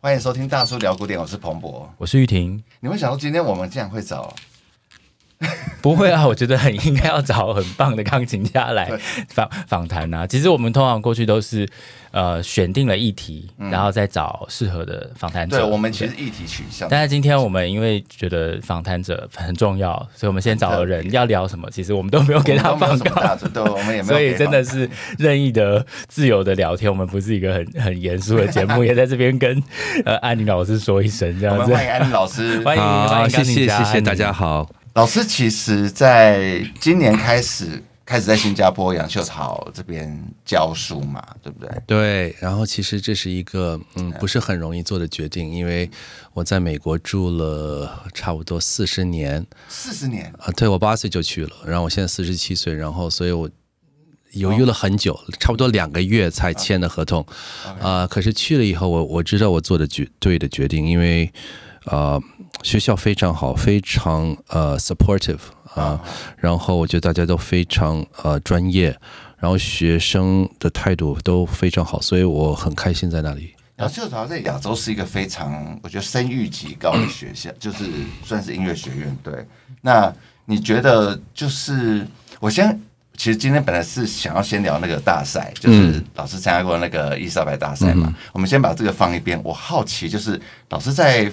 欢迎收听大叔聊古典，我是彭博，我是玉婷。你会想说今天我们竟然会找？不会啊，我觉得很应该要找很棒的钢琴家来访访谈啊。其实我们通常过去都是呃选定了议题，嗯、然后再找适合的访谈者。对，我们其实议题取向。但是今天我们因为觉得访谈者很重要，所以我们先找了人要聊什么，其实我们都没有给他放稿。对，我们也没有。所以真的是任意的、自由的聊天。我们不是一个很很严肃的节目，也在这边跟呃安妮老师说一声这样子。欢迎安妮老师，欢迎，好，谢谢谢谢大家好。老师其实在今年开始开始在新加坡杨秀草这边教书嘛，对不对？对。然后其实这是一个嗯不是很容易做的决定，因为我在美国住了差不多四十年。四十年啊？对，我八岁就去了，然后我现在四十七岁，然后所以我犹豫了很久，哦、差不多两个月才签的合同。啊、可是去了以后，我我知道我做的决对的决定，因为啊。呃学校非常好，非常呃 supportive 啊，然后我觉得大家都非常呃专业，然后学生的态度都非常好，所以我很开心在那里。杨秀草在亚洲是一个非常我觉得声誉极高的学校，就是算是音乐学院。对，那你觉得就是我先，其实今天本来是想要先聊那个大赛，就是老师参加过那个伊莎白大赛嘛，我们先把这个放一边。我好奇就是老师在。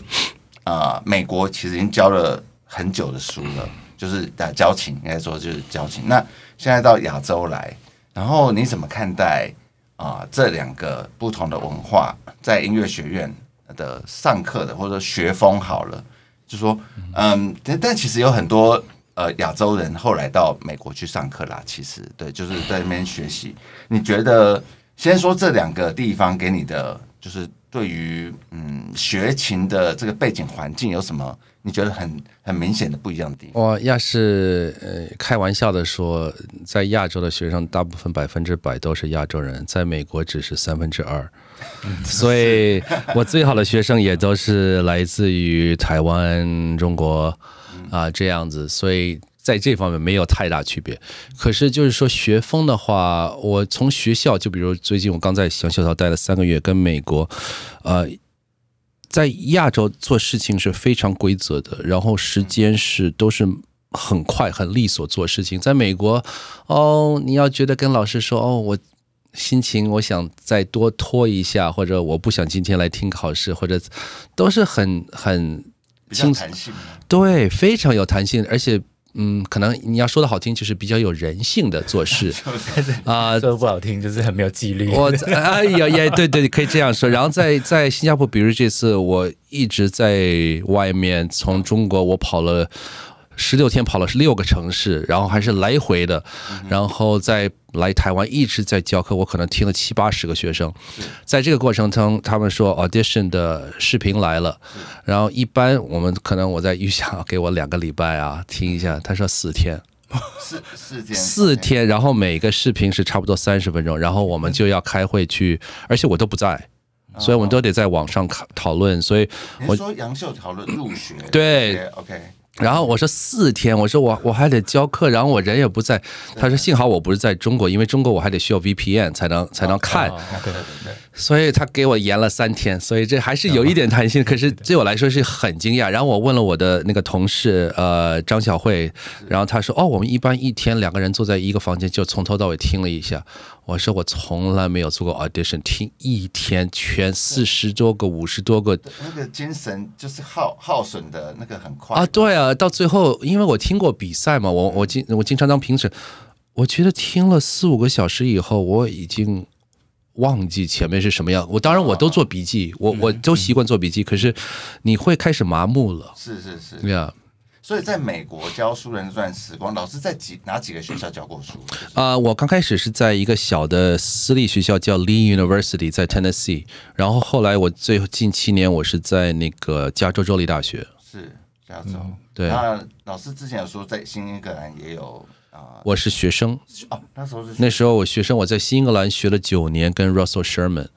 啊、呃，美国其实已经教了很久的书了，就是啊，教琴应该说就是交情。那现在到亚洲来，然后你怎么看待啊、呃、这两个不同的文化在音乐学院的上课的或者说学风好了，就说嗯，但但其实有很多呃亚洲人后来到美国去上课啦，其实对，就是在那边学习。你觉得先说这两个地方给你的就是。对于嗯学琴的这个背景环境有什么你觉得很很明显的不一样的地方？我要是呃开玩笑的说，在亚洲的学生大部分百分之百都是亚洲人，在美国只是三分之二，所以我最好的学生也都是来自于台湾、中国啊这样子，所以。在这方面没有太大区别，可是就是说学风的话，我从学校就比如最近我刚在小秀草待了三个月，跟美国，呃，在亚洲做事情是非常规则的，然后时间是都是很快很利索做事情。在美国，哦，你要觉得跟老师说哦，我心情我想再多拖一下，或者我不想今天来听考试，或者都是很很比较弹性，对，非常有弹性，而且。嗯，可能你要说的好听，就是比较有人性的做事啊；说的不好听，就是很没有纪律。我哎呀也，对对，可以这样说。然后在在新加坡，比如这次我一直在外面，从中国我跑了。十六天跑了六个城市，然后还是来回的，然后再来台湾一直在教课，我可能听了七八十个学生，在这个过程中，他们说 audition 的视频来了，然后一般我们可能我在预想给我两个礼拜啊听一下，他说四天，四四天。四天，然后每个视频是差不多三十分钟，然后我们就要开会去，而且我都不在，所以我们都得在网上讨讨论，所以我说杨秀讨论入学，对，OK。然后我说四天，我说我我还得教课，然后我人也不在。他说幸好我不是在中国，因为中国我还得需要 VPN 才能才能看。所以他给我延了三天，所以这还是有一点弹性。可是对我来说是很惊讶。然后我问了我的那个同事，呃，张小慧，然后他说哦，我们一般一天两个人坐在一个房间，就从头到尾听了一下。我说我从来没有做过 audition，听一天全四十多个、五十多个，那个精神就是耗耗损的那个很快啊！对啊，到最后，因为我听过比赛嘛，我我经我经常当评审，我觉得听了四五个小时以后，我已经忘记前面是什么样。我当然我都做笔记，我我都习惯做笔记，可是你会开始麻木了。是是是，对啊。所以在美国教书人这段时光，老师在几哪几个学校教过书？啊、呃，我刚开始是在一个小的私立学校叫 Lee University，在 Tennessee。然后后来我最近七年我是在那个加州州立大学。是加州、嗯、对。那老师之前有说在新英格兰也有。我是学生。哦，那时候是那时候我学生，我在新英格兰学了九年，跟 Russell Sherman。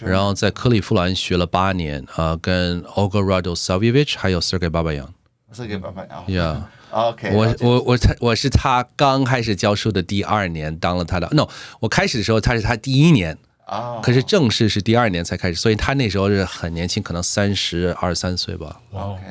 然后在克利夫兰学了八年啊、呃，跟 Olga Radosavljevic 还有 Sergei Babayan。是给爸爸啊，Yeah，OK，我我我他我是他刚开始教书的第二年当了他的，No，我开始的时候他是他第一年哦，可是正式是第二年才开始，所以他那时候是很年轻，可能三十二三岁吧。哇，OK，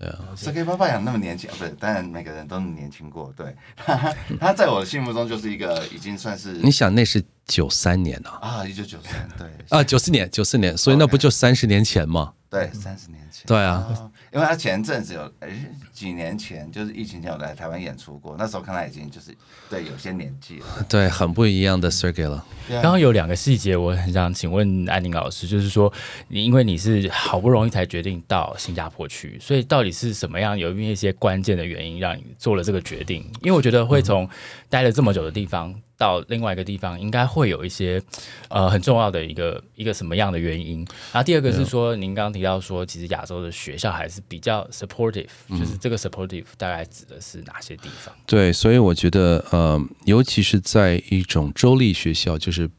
对啊，CK 爸爸养那么年轻，不是，当然每个人都年轻过。对，他 他在我的心目中就是一个已经算是，你想那是九三年啊，啊，一九九三，对，啊，九四年，九四年，所以那不就三十年前吗？对，三十年前。对啊，因为他前阵子有，哎，几年前就是疫情前有来台湾演出过，那时候看他已经就是对有些年纪了，对，很不一样的 Sergey 了。刚刚有两个细节，我很想请问安宁老师，就是说，你因为你是好不容易才决定到新加坡去，所以到底是什么样有没有一些关键的原因让你做了这个决定？因为我觉得会从待了这么久的地方。到另外一个地方，应该会有一些呃很重要的一个一个什么样的原因？然后第二个是说，您刚刚提到说，其实亚洲的学校还是比较 supportive，就是这个 supportive 大概指的是哪些地方？对，所以我觉得呃，尤其是在一种州立学校，就是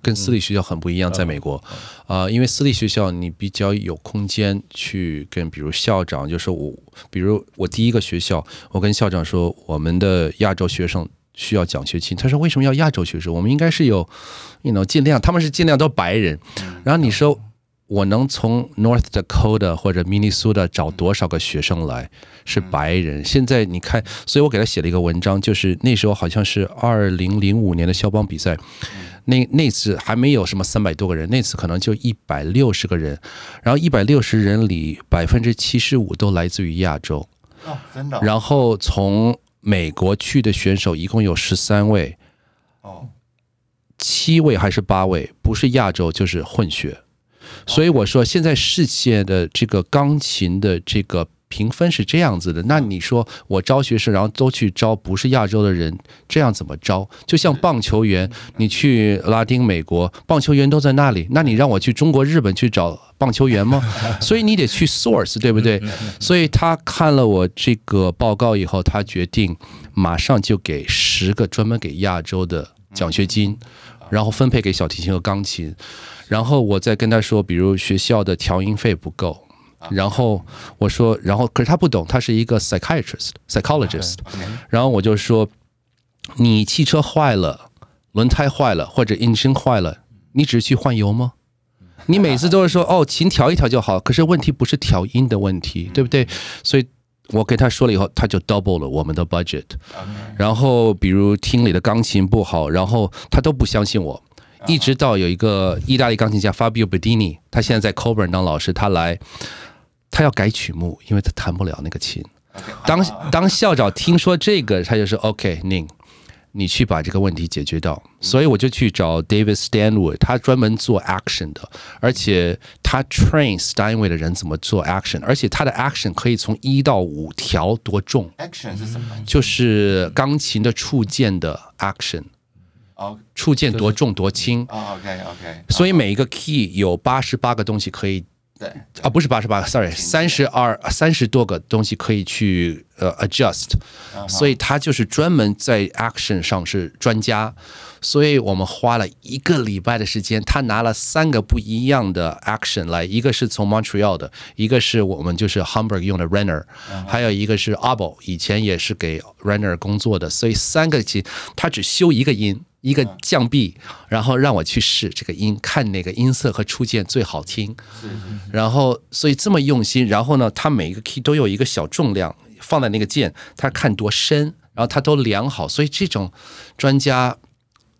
跟私立学校很不一样，在美国啊、呃，因为私立学校你比较有空间去跟，比如校长，就是我，比如我第一个学校，我跟校长说，我们的亚洲学生。需要奖学金，他说为什么要亚洲学生？我们应该是有，you know，尽量他们是尽量都白人。然后你说我能从 North Dakota 或者 Minnesota 找多少个学生来是白人？现在你看，所以我给他写了一个文章，就是那时候好像是二零零五年的肖邦比赛，那那次还没有什么三百多个人，那次可能就一百六十个人，然后一百六十人里百分之七十五都来自于亚洲。哦，真的。然后从美国去的选手一共有十三位，哦，七位还是八位，不是亚洲就是混血，所以我说现在世界的这个钢琴的这个评分是这样子的。那你说我招学生，然后都去招不是亚洲的人，这样怎么招？就像棒球员，你去拉丁美国，棒球员都在那里，那你让我去中国、日本去找？棒球员吗？所以你得去 source，对不对？所以他看了我这个报告以后，他决定马上就给十个专门给亚洲的奖学金，然后分配给小提琴和钢琴。然后我再跟他说，比如学校的调音费不够，然后我说，然后可是他不懂，他是一个 psychiatrist、psychologist。然后我就说，你汽车坏了，轮胎坏了或者引擎坏了，你只去换油吗？你每次都是说哦，琴调一调就好，可是问题不是调音的问题，对不对？所以我给他说了以后，他就 double 了我们的 budget。然后比如厅里的钢琴不好，然后他都不相信我，一直到有一个意大利钢琴家 Fabio Bedini，他现在在 Coburn 当老师，他来，他要改曲目，因为他弹不了那个琴。当当校长听说这个，他就说 OK，宁。你去把这个问题解决掉，所以我就去找 David Stanwood，他专门做 action 的，而且他 train Steinway 的人怎么做 action，而且他的 action 可以从一到五调多重。action 是什么？就是钢琴的触键的 action。哦，触键多重多轻。哦，OK OK。所以每一个 key 有八十八个东西可以。对，啊，不是八十八个，sorry，三十二三十多个东西可以去呃 adjust，所以他就是专门在 action 上是专家，所以我们花了一个礼拜的时间，他拿了三个不一样的 action 来，一个是从 Montreal 的，一个是我们就是 Hamburg 用的 Renner，还有一个是 Abel，以前也是给 Renner 工作的，所以三个琴他只修一个音。一个降 B，然后让我去试这个音，看哪个音色和触键最好听。然后，所以这么用心。然后呢，他每一个 key 都有一个小重量放在那个键，他看多深，然后他都量好。所以这种专家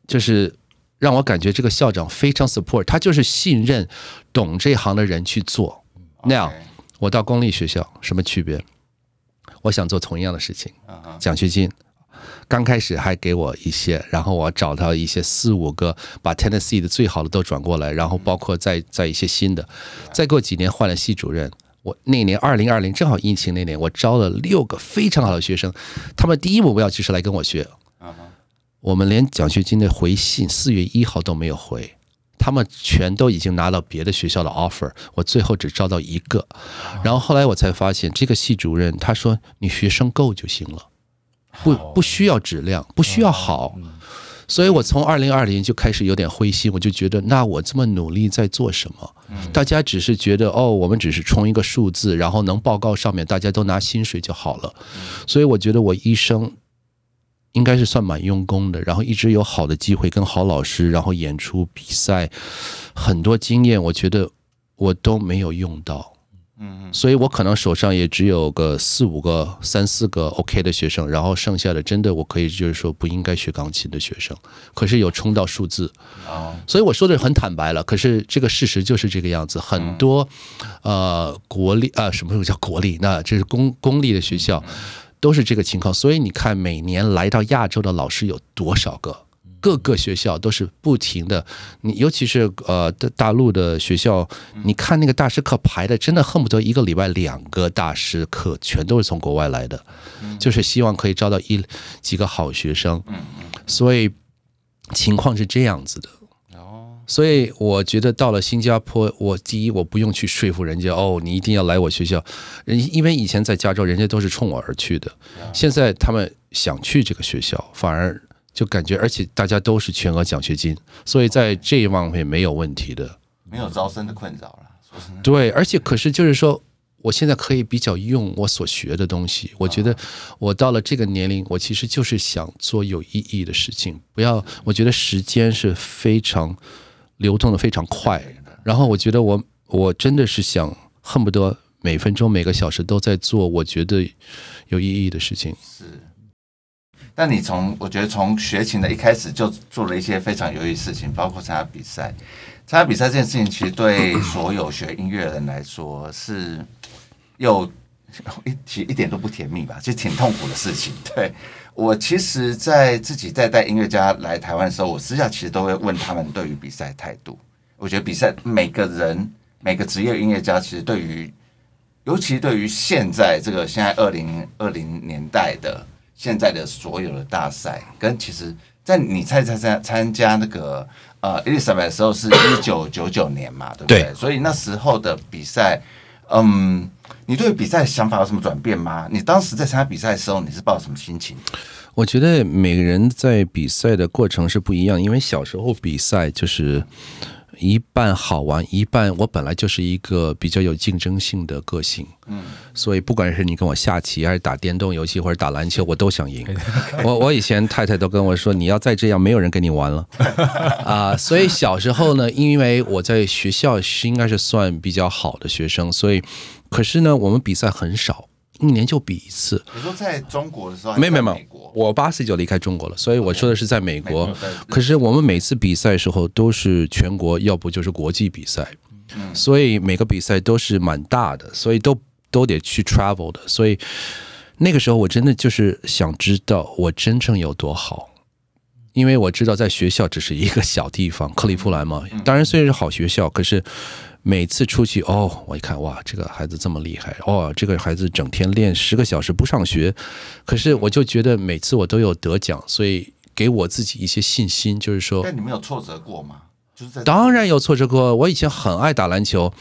就是让我感觉这个校长非常 support，他就是信任懂这行的人去做。那样，我到公立学校什么区别？我想做同样的事情，奖学金。刚开始还给我一些，然后我找到一些四五个，把 Tennessee 的最好的都转过来，然后包括再再一些新的，再过几年换了系主任。我那年二零二零正好疫情那年，我招了六个非常好的学生，他们第一目标就是来跟我学。我们连奖学金的回信四月一号都没有回，他们全都已经拿到别的学校的 offer，我最后只招到一个。然后后来我才发现，这个系主任他说，你学生够就行了。不不需要质量，不需要好，所以我从二零二零就开始有点灰心，我就觉得那我这么努力在做什么？大家只是觉得哦，我们只是冲一个数字，然后能报告上面大家都拿薪水就好了，所以我觉得我一生应该是算蛮用功的，然后一直有好的机会跟好老师，然后演出比赛，很多经验，我觉得我都没有用到。嗯，所以我可能手上也只有个四五个、三四个 OK 的学生，然后剩下的真的我可以就是说不应该学钢琴的学生，可是有冲到数字，哦，所以我说的很坦白了。可是这个事实就是这个样子，很多呃国立啊，什么时候叫国立？那这是公公立的学校，都是这个情况。所以你看，每年来到亚洲的老师有多少个？各个学校都是不停的，你尤其是呃大大陆的学校，你看那个大师课排的，真的恨不得一个礼拜两个大师课，全都是从国外来的，就是希望可以招到一几个好学生。所以情况是这样子的。所以我觉得到了新加坡，我第一我不用去说服人家哦，你一定要来我学校，人因为以前在加州，人家都是冲我而去的，现在他们想去这个学校，反而。就感觉，而且大家都是全额奖学金，所以在这一方面没有问题的，没有招生的困扰了。对，而且可是就是说，我现在可以比较用我所学的东西。我觉得我到了这个年龄，我其实就是想做有意义的事情。不要，我觉得时间是非常流动的，非常快。然后我觉得我我真的是想恨不得每分钟每个小时都在做我觉得有意义的事情。是。但你从我觉得从学琴的一开始就做了一些非常有意义的事情，包括参加比赛。参加比赛这件事情，其实对所有学音乐的人来说是又一其实一点都不甜蜜吧，其实挺痛苦的事情。对，我其实，在自己在带音乐家来台湾的时候，我私下其实都会问他们对于比赛态度。我觉得比赛每个人每个职业音乐家，其实对于尤其对于现在这个现在二零二零年代的。现在的所有的大赛，跟其实，在你参参参参加那个呃 Elizabeth 的时候，是一九九九年嘛，对不对？对。所以那时候的比赛，嗯，你对比赛想法有什么转变吗？你当时在参加比赛的时候，你是抱什么心情？我觉得每个人在比赛的过程是不一样，因为小时候比赛就是。一半好玩，一半我本来就是一个比较有竞争性的个性，嗯，所以不管是你跟我下棋，还是打电动游戏，或者打篮球，我都想赢。我我以前太太都跟我说，你要再这样，没有人跟你玩了 啊。所以小时候呢，因为我在学校是应该是算比较好的学生，所以可是呢，我们比赛很少。一年就比一次。你说在中国的时候，没有没有，我八岁就离开中国了，所以我说的是在美国。可是我们每次比赛的时候都是全国，要不就是国际比赛，所以每个比赛都是蛮大的，所以都都得去 travel 的。所以那个时候我真的就是想知道我真正有多好，因为我知道在学校只是一个小地方，克利夫兰嘛，当然虽然是好学校，可是。每次出去哦，我一看哇，这个孩子这么厉害哦，这个孩子整天练十个小时不上学，可是我就觉得每次我都有得奖，所以给我自己一些信心，就是说。但你们有挫折过吗？就是在当然有挫折过。我以前很爱打篮球，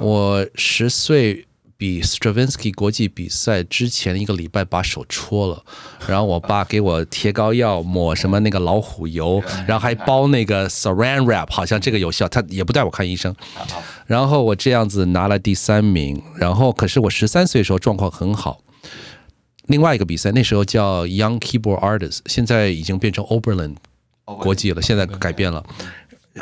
我十岁。比 Stravinsky 国际比赛之前一个礼拜把手戳了，然后我爸给我贴膏药，抹什么那个老虎油，然后还包那个 Saran Wrap，好像这个有效，他也不带我看医生。然后我这样子拿了第三名，然后可是我十三岁的时候状况很好。另外一个比赛那时候叫 Young Keyboard Artist，现在已经变成 Oberlin 国际了，现在改变了。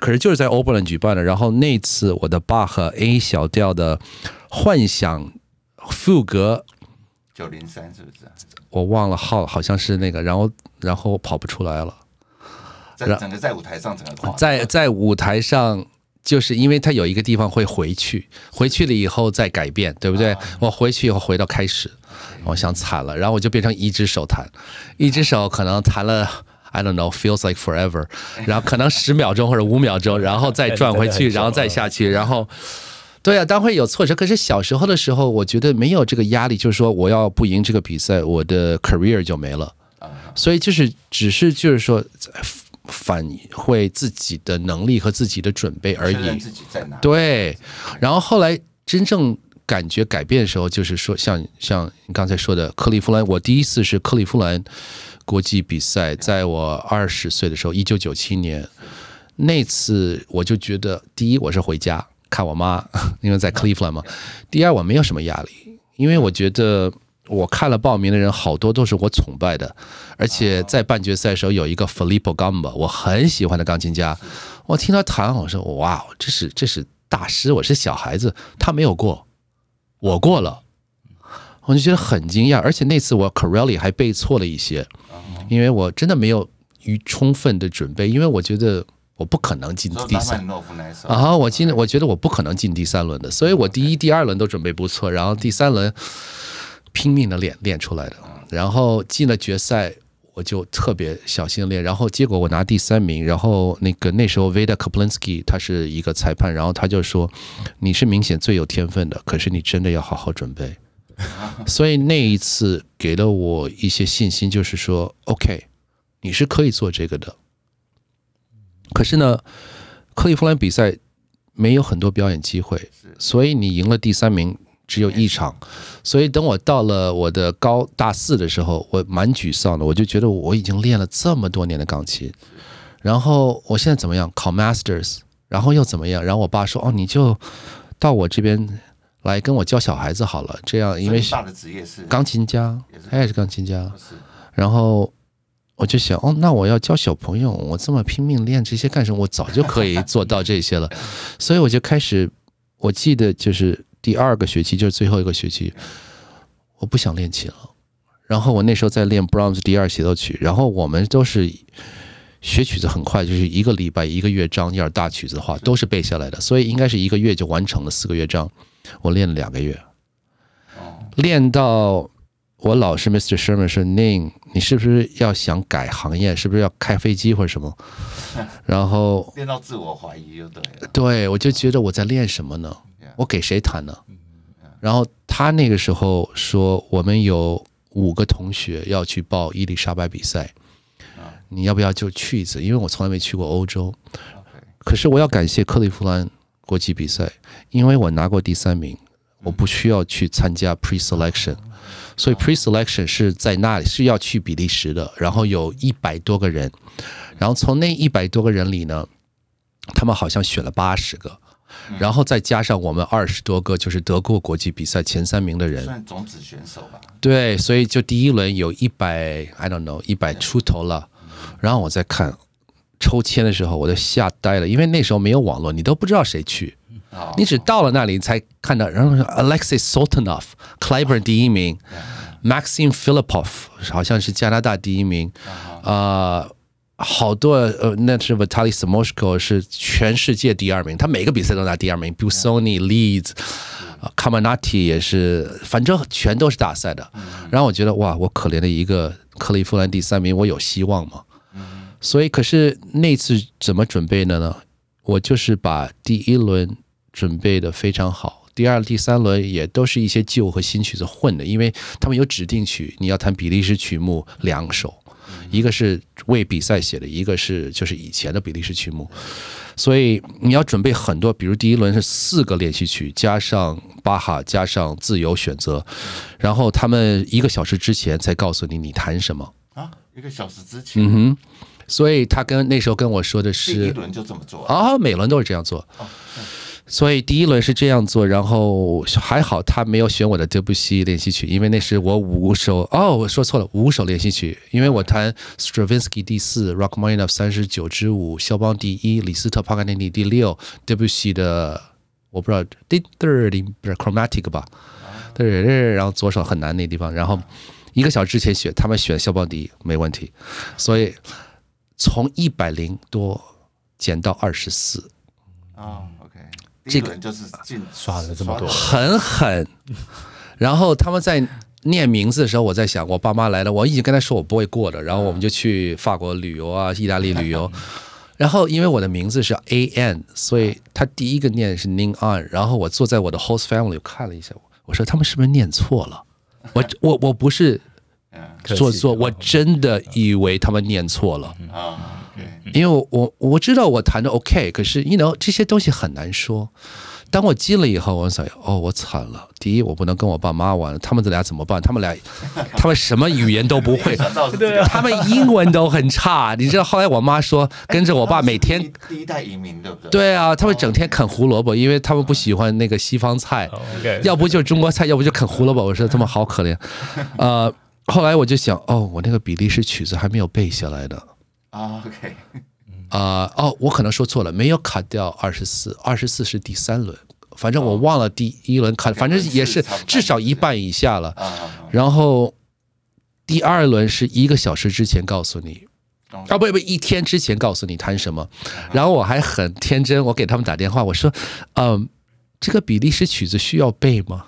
可是就是在 Oberlin 举办的，然后那次我的巴赫 A 小调的幻想赋格九零三是不是？我忘了号，好像是那个，然后然后跑不出来了。在整个在舞台上，整个在在舞台上，就是因为他有一个地方会回去，回去了以后再改变，对不对？我回去以后回到开始，我想惨了，然后我就变成一只手弹，一只手可能弹了。I don't know, feels like forever。然后可能十秒钟或者五秒钟，然后再转回去，然后再下去，然后，对啊，当会有挫折。可是小时候的时候，我觉得没有这个压力，就是说我要不赢这个比赛，我的 career 就没了。所以就是只是就是说反馈自己的能力和自己的准备而已。对。然后后来真正感觉改变的时候，就是说像像你刚才说的克利夫兰，我第一次是克利夫兰。国际比赛，在我二十岁的时候，一九九七年。那次，我就觉得，第一，我是回家看我妈，因为在 Cleveland 嘛；第二，我没有什么压力，因为我觉得我看了报名的人，好多都是我崇拜的，而且在半决赛的时候有一个 Filippo Gamba，我很喜欢的钢琴家。我听他弹，我说哇，这是这是大师，我是小孩子，他没有过，我过了，我就觉得很惊讶。而且那次我 Corelli 还背错了一些，因为我真的没有于充分的准备，因为我觉得我不可能进第三啊，我进我觉得我不可能进第三轮的，所以我第一、第二轮都准备不错，然后第三轮。拼命的练练出来的，然后进了决赛，我就特别小心练，然后结果我拿第三名，然后那个那时候 Veda Kaplinsky 他是一个裁判，然后他就说你是明显最有天分的，可是你真的要好好准备，所以那一次给了我一些信心，就是说 OK，你是可以做这个的，可是呢，克利夫兰比赛没有很多表演机会，所以你赢了第三名。只有一场，所以等我到了我的高大四的时候，我蛮沮丧的。我就觉得我已经练了这么多年的钢琴，然后我现在怎么样？考 Masters，然后又怎么样？然后我爸说：“哦，你就到我这边来跟我教小孩子好了。”这样，因为爸的职业是钢琴家，他也是钢琴家。然后我就想：“哦，那我要教小朋友，我这么拼命练这些干什么？我早就可以做到这些了。”所以我就开始，我记得就是。第二个学期就是最后一个学期，我不想练琴了。然后我那时候在练 Brahms 第二协奏曲，然后我们都是学曲子很快，就是一个礼拜一个乐章，要是大曲子的话都是背下来的，所以应该是一个月就完成了四个乐章。我练了两个月，练到我老师 Mr. Sherman 说：“Ning，你是不是要想改行业？是不是要开飞机或者什么？”然后 练到自我怀疑就对了。对，我就觉得我在练什么呢？我给谁弹呢？然后他那个时候说，我们有五个同学要去报伊丽莎白比赛，你要不要就去一次？因为我从来没去过欧洲。可是我要感谢克利夫兰国际比赛，因为我拿过第三名，我不需要去参加 pre-selection，所以 pre-selection 是在那里是要去比利时的，然后有一百多个人，然后从那一百多个人里呢，他们好像选了八十个。然后再加上我们二十多个，就是得过国际比赛前三名的人，算种子选手吧。对，所以就第一轮有一百，I don't know，一百出头了。然后我再看抽签的时候，我都吓呆了，因为那时候没有网络，你都不知道谁去，你只到了那里才看到。然后 Alexis s o t a n o f c l y b u r n 第一名，Maxim Filipov 好像是加拿大第一名，啊。好多呃，那是 Vitali s m o s h k o 是全世界第二名，他每个比赛都拿第二名。Busoni、Leeds、Caminati 也是，反正全都是大赛的。然后我觉得哇，我可怜的一个克利夫兰第三名，我有希望吗？所以，可是那次怎么准备的呢？我就是把第一轮准备的非常好，第二、第三轮也都是一些旧和新曲子混的，因为他们有指定曲，你要弹比利时曲目两首。一个是为比赛写的，一个是就是以前的比利时曲目，所以你要准备很多。比如第一轮是四个练习曲，加上巴哈，加上自由选择，然后他们一个小时之前才告诉你你弹什么啊？一个小时之前，嗯哼。所以他跟那时候跟我说的是，第一轮就这么做啊？每轮都是这样做。所以第一轮是这样做，然后还好他没有选我的德布西练习曲，因为那是我五首哦，我说错了，五首练习曲，因为我弹 Stravinsky 第四，Rachmaninoff 三十九之五，肖邦第一，李斯特帕格尼尼第六，德布西的我不知道第 third 不是 Chromatic 吧？对，然后左手很难那地方，然后一个小时之前选，他们选肖邦第一没问题，所以从一百零多减到二十四啊，OK，。这个就是进刷了这么多，很狠。然后他们在念名字的时候，我在想，我爸妈来了，我已经跟他说我不会过的。然后我们就去法国旅游啊，意大利旅游。然后因为我的名字是 A N，所以他第一个念是 Ning An。然后我坐在我的 host family 看了一下，我说他们是不是念错了？我我我不是做做，我真的以为他们念错了啊。因为我我我知道我弹的 OK，可是 you know 这些东西很难说。当我记了以后，我想，哦，我惨了。第一，我不能跟我爸妈玩，他们这俩怎么办？他们俩，他们什么语言都不会，他们英文都很差。你知道，后来我妈说，跟着我爸每天第一代移民，对不对？对啊，他们整天啃胡萝卜，因为他们不喜欢那个西方菜，要不就中国菜，要不就啃胡萝卜。我说他们好可怜。呃，后来我就想，哦，我那个比利时曲子还没有背下来呢。啊，OK。啊、呃、哦，我可能说错了，没有卡掉二十四，二十四是第三轮，反正我忘了第一轮卡，反正也是至少一半以下了。然后第二轮是一个小时之前告诉你，啊不不，一天之前告诉你弹什么。然后我还很天真，我给他们打电话，我说，嗯、呃，这个比利时曲子需要背吗？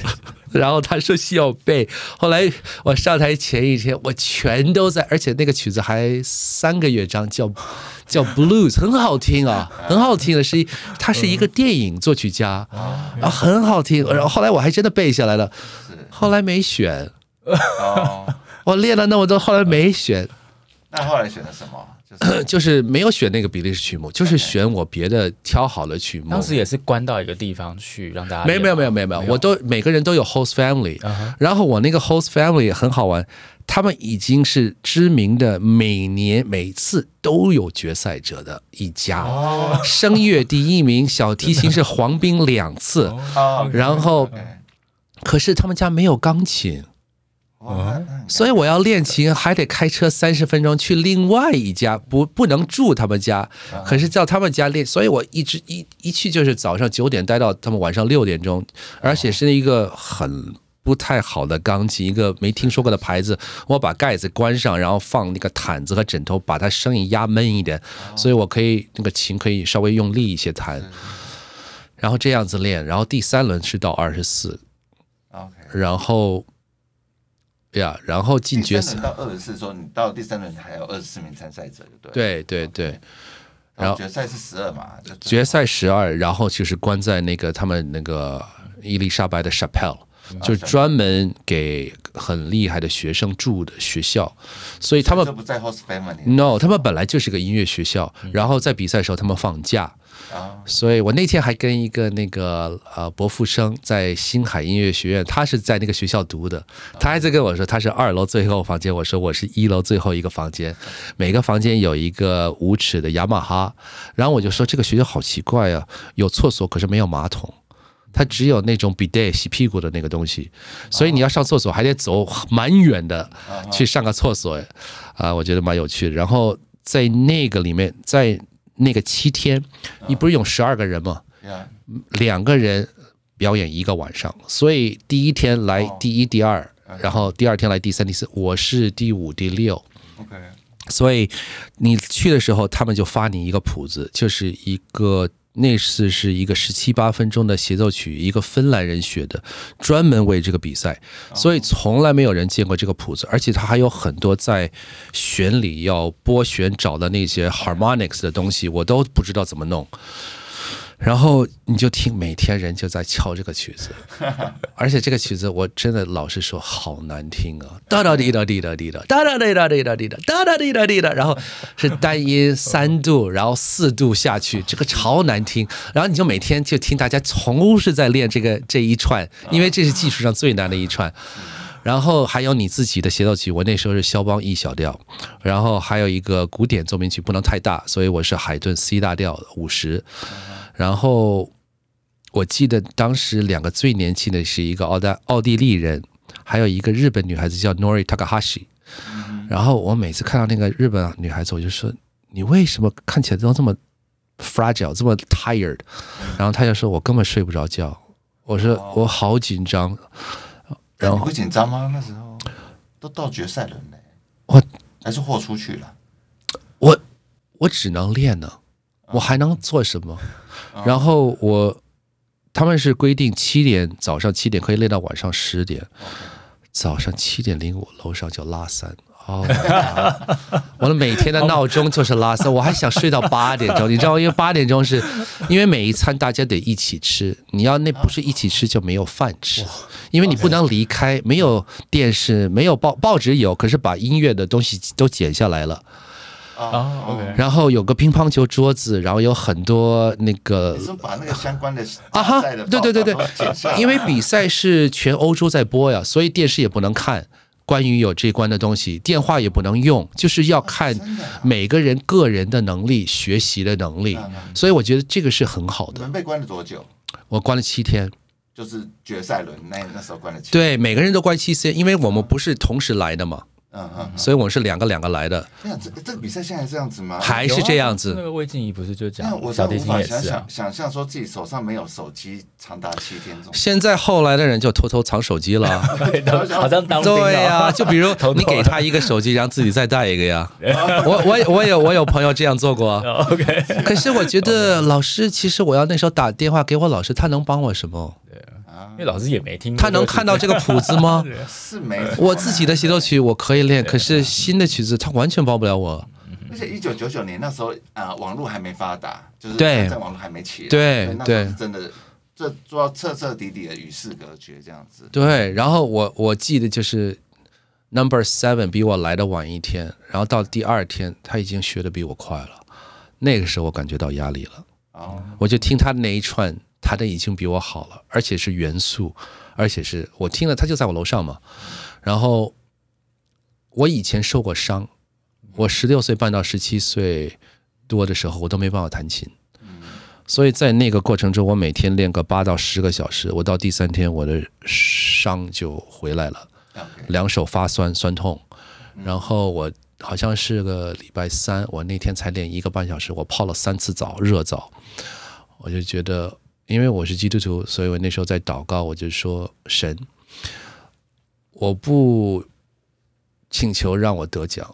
然后他说需要背，后来我上台前一天，我全都在，而且那个曲子还三个乐章，叫叫 Blues，很好听啊，很好听的，是他是一个电影作曲家，然后很好听，然后后来我还真的背下来了，后来没选，我练了那么多，后来没选，那后来选了什么？就是没有选那个比利时曲目，就是选我别的挑好的曲目。当时也是关到一个地方去让大家。没有没有没有没有没有，我都每个人都有 host family，然后我那个 host family 也很好玩，他们已经是知名的，每年每次都有决赛者的一家。声乐第一名，小提琴是黄斌两次，然后可是他们家没有钢琴。哦，所以我要练琴，还得开车三十分钟去另外一家，不不能住他们家，可是叫他们家练，所以我一直一一去就是早上九点待到他们晚上六点钟，而且是一个很不太好的钢琴，一个没听说过的牌子，我把盖子关上，然后放那个毯子和枕头，把它声音压闷一点，所以我可以那个琴可以稍微用力一些弹，然后这样子练，然后第三轮是到二十四，然后。呀，yeah, 然后进决赛。到二十四，说你到第三轮还有二十四名参赛者，对对？对对，然后决赛是十二嘛，决赛十二，然后就是关在那个他们那个伊丽莎白的 Chapelle，就是专门给很厉害的学生住的学校，所以他们不在 host family。No，他们本来就是个音乐学校，然后在比赛的时候他们放假。所以我那天还跟一个那个呃博富生在星海音乐学院，他是在那个学校读的，他还在跟我说他是二楼最后房间，我说我是一楼最后一个房间，每个房间有一个五尺的雅马哈，然后我就说这个学校好奇怪啊，有厕所可是没有马桶，它只有那种 bidet 洗屁股的那个东西，所以你要上厕所还得走蛮远的去上个厕所，啊，我觉得蛮有趣的。然后在那个里面在。那个七天，你不是有十二个人吗？两个人表演一个晚上，所以第一天来第一、第二，然后第二天来第三、第四，我是第五、第六。所以你去的时候，他们就发你一个谱子，就是一个。那次是一个十七八分钟的协奏曲，一个芬兰人学的，专门为这个比赛，所以从来没有人见过这个谱子，而且它还有很多在弦里要拨弦找的那些 harmonics 的东西，我都不知道怎么弄。然后你就听，每天人就在敲这个曲子，而且这个曲子我真的老实说好难听啊，哒哒滴哒滴哒滴哒，哒哒滴哒滴哒滴哒，哒哒滴哒滴哒，然后是单音三度，然后四度下去，这个超难听。然后你就每天就听大家从是在练这个这一串，因为这是技术上最难的一串。然后还有你自己的协奏曲，我那时候是肖邦 E 小调，然后还有一个古典奏鸣曲不能太大，所以我是海顿 C 大调五十。然后我记得当时两个最年轻的是一个奥大奥地利人，还有一个日本女孩子叫 Nori Takahashi。然后我每次看到那个日本女孩子，我就说：“你为什么看起来都这么 fragile，这么 tired？” 然后她就说：“我根本睡不着觉。”我说：“我好紧张。”然后你不紧张吗？那时候都到决赛了呢，我还是豁出去了。我我只能练呢，我还能做什么？然后我，他们是规定七点早上七点可以累到晚上十点，早上七点零五楼上就拉三。哦，我的每天的闹钟就是拉三，我还想睡到八点钟，你知道，因为八点钟是因为每一餐大家得一起吃，你要那不是一起吃就没有饭吃，因为你不能离开，没有电视，没有报报纸有，可是把音乐的东西都剪下来了。哦，OK，然后有个乒乓球桌子，然后有很多那个你是把那个相关的 啊哈，对对对对，因为比赛是全欧洲在播呀，所以电视也不能看。关于有这关的东西，电话也不能用，就是要看每个人个人的能力、学习的能力。所以我觉得这个是很好的。你们被关了多久？我关了七天，就是决赛轮那那时候关了七天。对，每个人都关七天，因为我们不是同时来的嘛。嗯嗯，所以我们是两个两个来的。这样子，这个比赛现在这样子吗？还是这样子？那个魏静怡不是就讲？我无法想想想象说自己手上没有手机长达七天。现在后来的人就偷偷藏手机了，好像当。对呀，就比如 你给他一个手机，然后自己再带一个呀。我我我有我有朋友这样做过。OK。可是我觉得老师，其实我要那时候打电话给我老师，他能帮我什么？因为老师也没听，他能看到这个谱子吗？是没。我自己的协奏曲我可以练，可是新的曲子他完全帮不了我。而且一九九九年那时候啊，网络还没发达，就是在网络还没起来，对对，真的这做到彻彻底底的与世隔绝这样子。对，然后我我记得就是 Number Seven 比我来的晚一天，然后到第二天他已经学的比我快了，那个时候我感觉到压力了。哦，我就听他那一串。他的已经比我好了，而且是元素，而且是我听了，他就在我楼上嘛。然后我以前受过伤，我十六岁半到十七岁多的时候，我都没办法弹琴。所以在那个过程中，我每天练个八到十个小时。我到第三天，我的伤就回来了，两手发酸酸痛。然后我好像是个礼拜三，我那天才练一个半小时，我泡了三次澡，热澡，我就觉得。因为我是基督徒，所以我那时候在祷告，我就说：“神，我不请求让我得奖，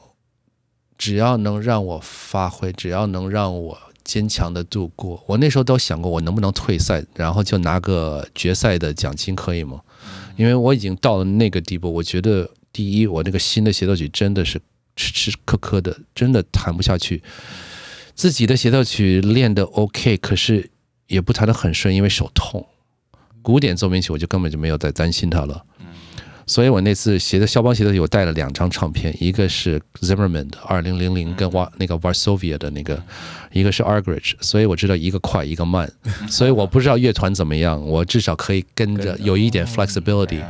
只要能让我发挥，只要能让我坚强的度过。”我那时候都想过，我能不能退赛，然后就拿个决赛的奖金，可以吗？因为我已经到了那个地步，我觉得第一，我那个新的协奏曲真的是吃吃磕磕的，真的弹不下去。自己的协奏曲练的 OK，可是。也不弹得很顺，因为手痛。古典奏鸣曲我就根本就没有再担心它了。所以我那次写的肖邦协奏曲，我带了两张唱片，一个是 Zimmerman 的二零零零跟瓦那个 Varsovia 的那个，一个是 Argerich，所以我知道一个快一个慢，所以我不知道乐团怎么样，我至少可以跟着有一点 flexibility。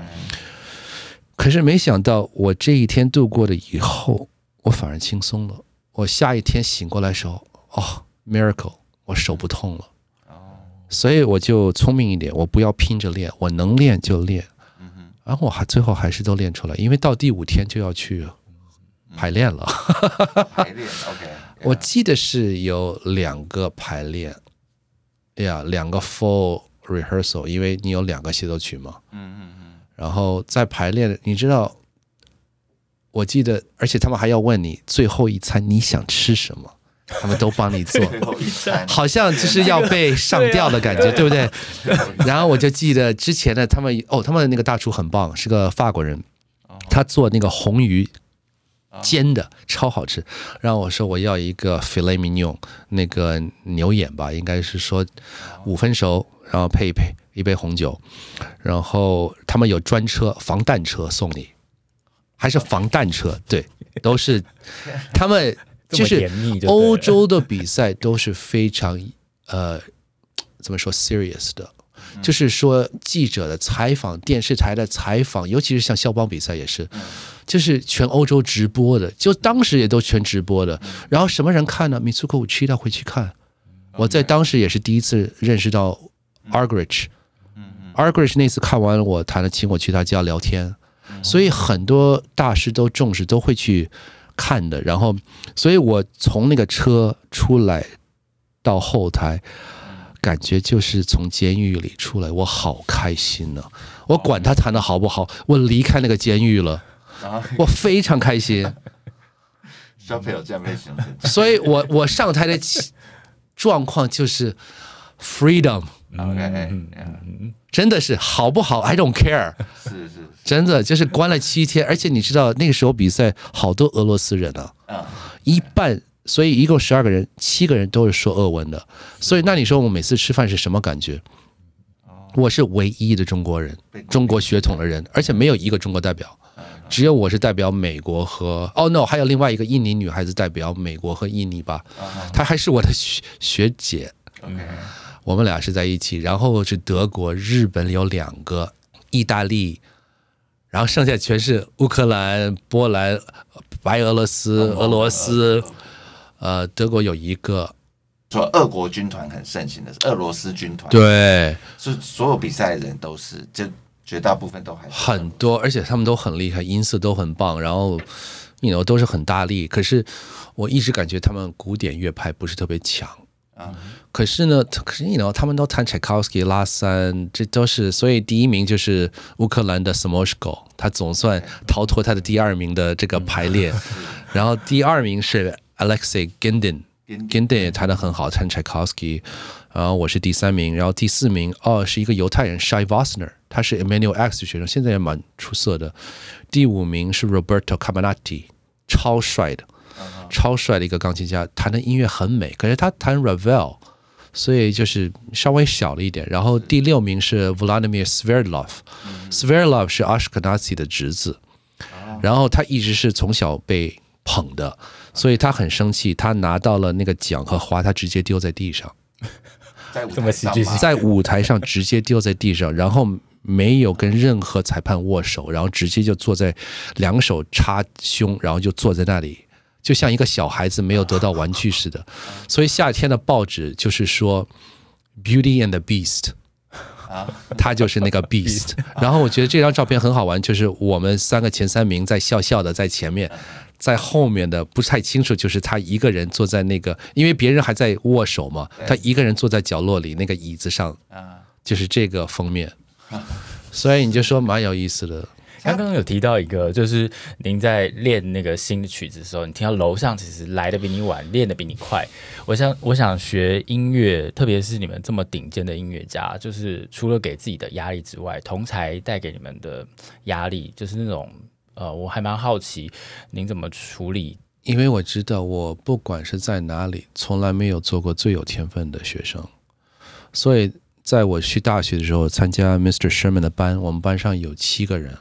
可是没想到我这一天度过了以后，我反而轻松了。我下一天醒过来的时候，哦，miracle，我手不痛了。所以我就聪明一点，我不要拼着练，我能练就练。然后我还最后还是都练出来，因为到第五天就要去排练了。排练，OK。我记得是有两个排练，哎呀，两个 full rehearsal，因为你有两个协奏曲嘛。嗯嗯嗯。然后在排练，你知道，我记得，而且他们还要问你最后一餐你想吃什么。他们都帮你做，好像就是要被上吊的感觉，对不对？然后我就记得之前的他们哦，他们的那个大厨很棒，是个法国人，他做那个红鱼煎的超好吃。然后我说我要一个 filet mignon，那个牛眼吧，应该是说五分熟，然后配一配一杯红酒。然后他们有专车防弹车送你，还是防弹车？对，都是 他们。就是欧洲的比赛都是非常呃，怎么说 serious 的，就是说记者的采访、电视台的采访，尤其是像肖邦比赛也是，就是全欧洲直播的，就当时也都全直播的。然后什么人看呢？Mitsuko Uchida 会去看。我在当时也是第一次认识到 Argerich，Argerich 那次看完我弹了，请我去他家聊天，所以很多大师都重视，都会去。看的，然后，所以我从那个车出来到后台，感觉就是从监狱里出来，我好开心呢、啊。我管他弹的好不好，我离开那个监狱了，我非常开心。小朋友这样没行，所以我我上台的状况就是 freedom。OK，真的是好不好？I don't care。是是，真的就是关了七天，而且你知道那个时候比赛好多俄罗斯人啊，一半，所以一共十二个人，七个人都是说俄文的。所以那你说我每次吃饭是什么感觉？我是唯一的中国人，中国血统的人，而且没有一个中国代表。只有我是代表美国和哦、oh、no，还有另外一个印尼女孩子代表美国和印尼吧，她还是我的学学姐。OK，我们俩是在一起，然后是德国、日本有两个，意大利，然后剩下全是乌克兰、波兰、白俄罗斯、俄罗斯，呃，德国有一个。说俄国军团很盛行的是俄罗斯军团，对，是所有比赛的人都是，就绝大部分都还很多，而且他们都很厉害，音色都很棒，然后，you know 都是很大力。可是我一直感觉他们古典乐派不是特别强啊。可是呢，可是 you know 他们都弹柴可夫斯基、拉三，这都是，所以第一名就是乌克兰的 Samoshko，他总算逃脱他的第二名的这个排列。然后第二名是 Alexey Gindin。Gindin 也弹得很好，弹柴可夫斯基，然后我是第三名，然后第四名哦是一个犹太人 Shai Vosner，他是 Emmanuel X 的学生，现在也蛮出色的。第五名是 Roberto Caminati，超帅的，超帅的一个钢琴家，弹的音乐很美，可是他弹 Ravel，所以就是稍微小了一点。然后第六名是 Vladimir Sverdlov，Sverdlov 是 Ashkenazi 的侄子，然后他一直是从小被捧的。所以他很生气，他拿到了那个奖和花，他直接丢在地上，这么戏剧性，在舞台上直接丢在地上，然后没有跟任何裁判握手，然后直接就坐在两手插胸，然后就坐在那里，就像一个小孩子没有得到玩具似的。所以夏天的报纸就是说，Beauty and the Beast，他就是那个 Beast。然后我觉得这张照片很好玩，就是我们三个前三名在笑笑的在前面。在后面的不太清楚，就是他一个人坐在那个，因为别人还在握手嘛，他一个人坐在角落里那个椅子上，就是这个封面，所以你就说蛮有意思的。刚刚有提到一个，就是您在练那个新的曲子的时候，你听到楼上其实来的比你晚，练的比你快。我想，我想学音乐，特别是你们这么顶尖的音乐家，就是除了给自己的压力之外，同才带给你们的压力，就是那种。呃，我还蛮好奇您怎么处理，因为我知道我不管是在哪里，从来没有做过最有天分的学生，所以在我去大学的时候参加 Mr. Sherman 的班，我们班上有七个人，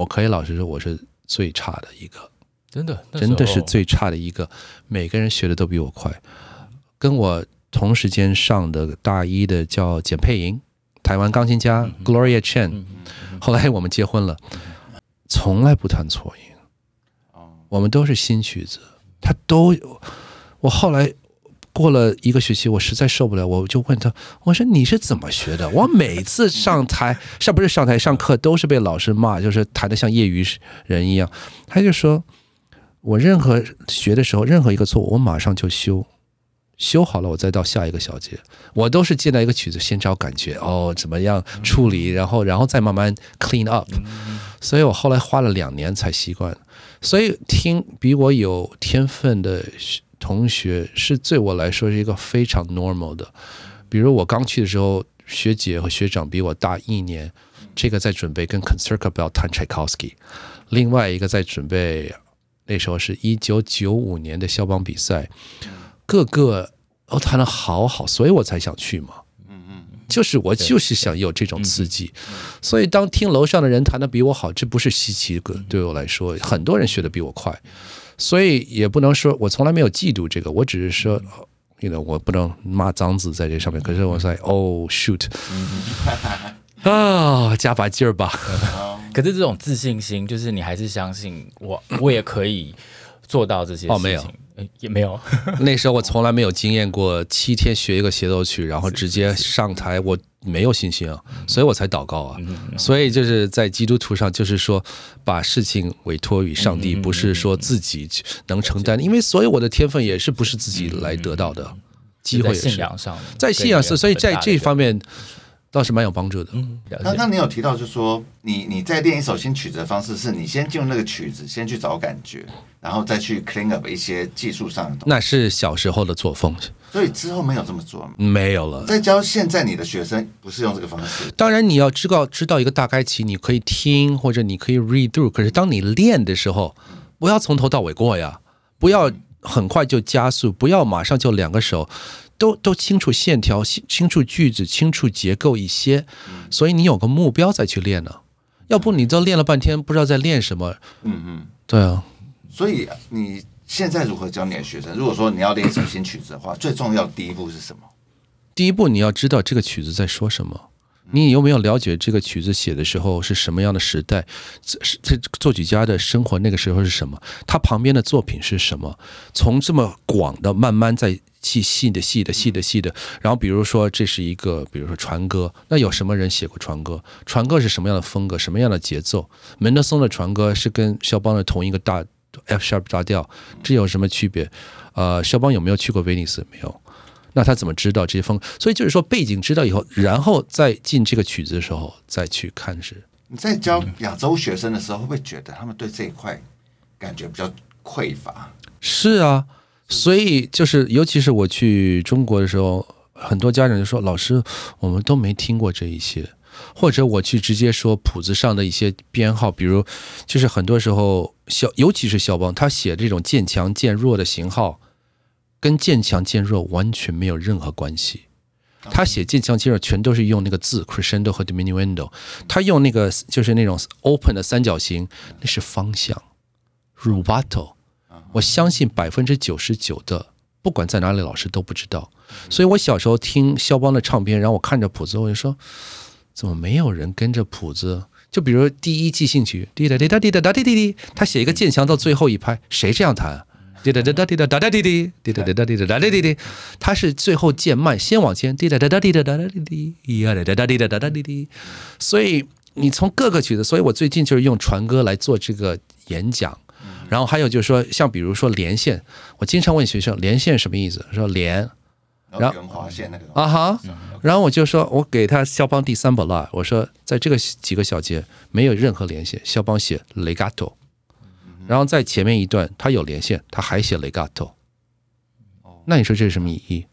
我可以老实说我是最差的一个，真的？真的是最差的一个，每个人学的都比我快，跟我同时间上的大一的叫简佩莹，台湾钢琴家 Gloria Chen，后来我们结婚了。从来不弹错音，我们都是新曲子，他都。我后来过了一个学期，我实在受不了，我就问他，我说你是怎么学的？我每次上台上不是上台上课，都是被老师骂，就是弹得像业余人一样。他就说，我任何学的时候，任何一个错误，我马上就修。修好了，我再到下一个小节。我都是进来一个曲子，先找感觉，哦，怎么样处理，然后，然后再慢慢 clean up。所以我后来花了两年才习惯。所以听比我有天分的同学，是对我来说是一个非常 normal 的。比如我刚去的时候，学姐和学长比我大一年，这个在准备跟 Concertgebouw 弹柴可夫斯基，另外一个在准备，那时候是一九九五年的肖邦比赛。各个都弹得好好，所以我才想去嘛。嗯嗯，就是我就是想有这种刺激，所以当听楼上的人弹得比我好，这不是稀奇的。对我来说，很多人学得比我快，所以也不能说我从来没有嫉妒这个，我只是说，you know，我不能骂脏字在这上面。可是我在哦，shoot，啊，加把劲儿吧。可是这种自信心，就是你还是相信我，我也可以做到这些事情。哦，没有。也没有，那时候我从来没有经验过七天学一个协奏曲，然后直接上台，我没有信心啊，所以我才祷告啊。所以就是在基督徒上，就是说把事情委托于上帝，不是说自己能承担，因为所有我的天分也是不是自己来得到的，机会也是信仰上，在信仰上，所以在这方面。倒是蛮有帮助的。嗯，刚刚你有提到，就是说你你在练一首新曲子的方式，是你先进入那个曲子，先去找感觉，然后再去 clean up 一些技术上的东西。那是小时候的作风，所以之后没有这么做吗？没有了。在教现在你的学生，不是用这个方式。当然，你要知道知道一个大概期，你可以听或者你可以 read through。可是当你练的时候，不要从头到尾过呀，不要很快就加速，不要马上就两个手。都都清楚线条，清清楚句子，清楚结构一些，所以你有个目标再去练呢。要不你都练了半天，不知道在练什么。嗯嗯，对啊。所以你现在如何教你的学生？如果说你要练一首新曲子的话，最重要的第一步是什么？第一步你要知道这个曲子在说什么。你有没有了解这个曲子写的时候是什么样的时代？这作曲家的生活那个时候是什么？他旁边的作品是什么？从这么广的慢慢再细细的细的细的细的，然后比如说这是一个，比如说船歌，那有什么人写过船歌？船歌是什么样的风格？什么样的节奏？门德松的船歌是跟肖邦的同一个大 F sharp 大调，这有什么区别？呃，肖邦有没有去过威尼斯？没有。那他怎么知道这些风？所以就是说背景知道以后，然后再进这个曲子的时候再去看是。你在教亚洲学生的时候，会不会觉得他们对这一块感觉比较匮乏？是啊，所以就是尤其是我去中国的时候，很多家长就说：“老师，我们都没听过这一些。”或者我去直接说谱子上的一些编号，比如就是很多时候肖，尤其是肖邦，他写这种渐强渐弱的型号。跟渐强渐弱完全没有任何关系。他写渐强渐弱全都是用那个字 crescendo 和 diminuendo。他用那个就是那种 open 的三角形，那是方向 rubato。我相信百分之九十九的不管在哪里老师都不知道。所以我小时候听肖邦的唱片，然后我看着谱子，我就说怎么没有人跟着谱子？就比如第一即兴曲滴答滴答滴答答滴滴滴，他写一个渐强到最后一拍，谁这样弹？滴答滴答滴答答答滴滴，滴答滴答滴答答答滴滴，他是最后渐慢，先往前，滴答滴答滴答答答滴滴，咿呀答答滴答答答滴滴。所以你从各个曲子，所以我最近就是用船歌来做这个演讲。然后还有就是说，像比如说连线，我经常问学生连线什么意思？说连，然后划线那个啊哈，然后我就说我给他肖邦第三本了，我说在这个几个小节没有任何连线，肖邦写 legato。然后在前面一段，他有连线，他还写 legato。那你说这是什么意义？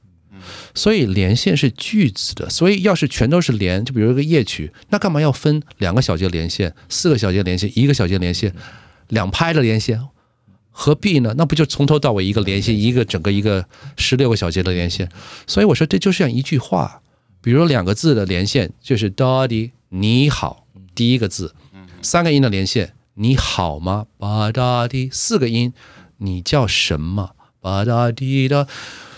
所以连线是句子的，所以要是全都是连，就比如一个夜曲，那干嘛要分两个小节连线、四个小节连线、一个小节连线、两拍的连线？何必呢？那不就从头到尾一个连线，一个整个一个十六个小节的连线？所以我说这就像一句话，比如两个字的连线就是 “daddy 你好”，第一个字，三个音的连线。你好吗？吧哒滴，四个音，你叫什么？吧哒滴的，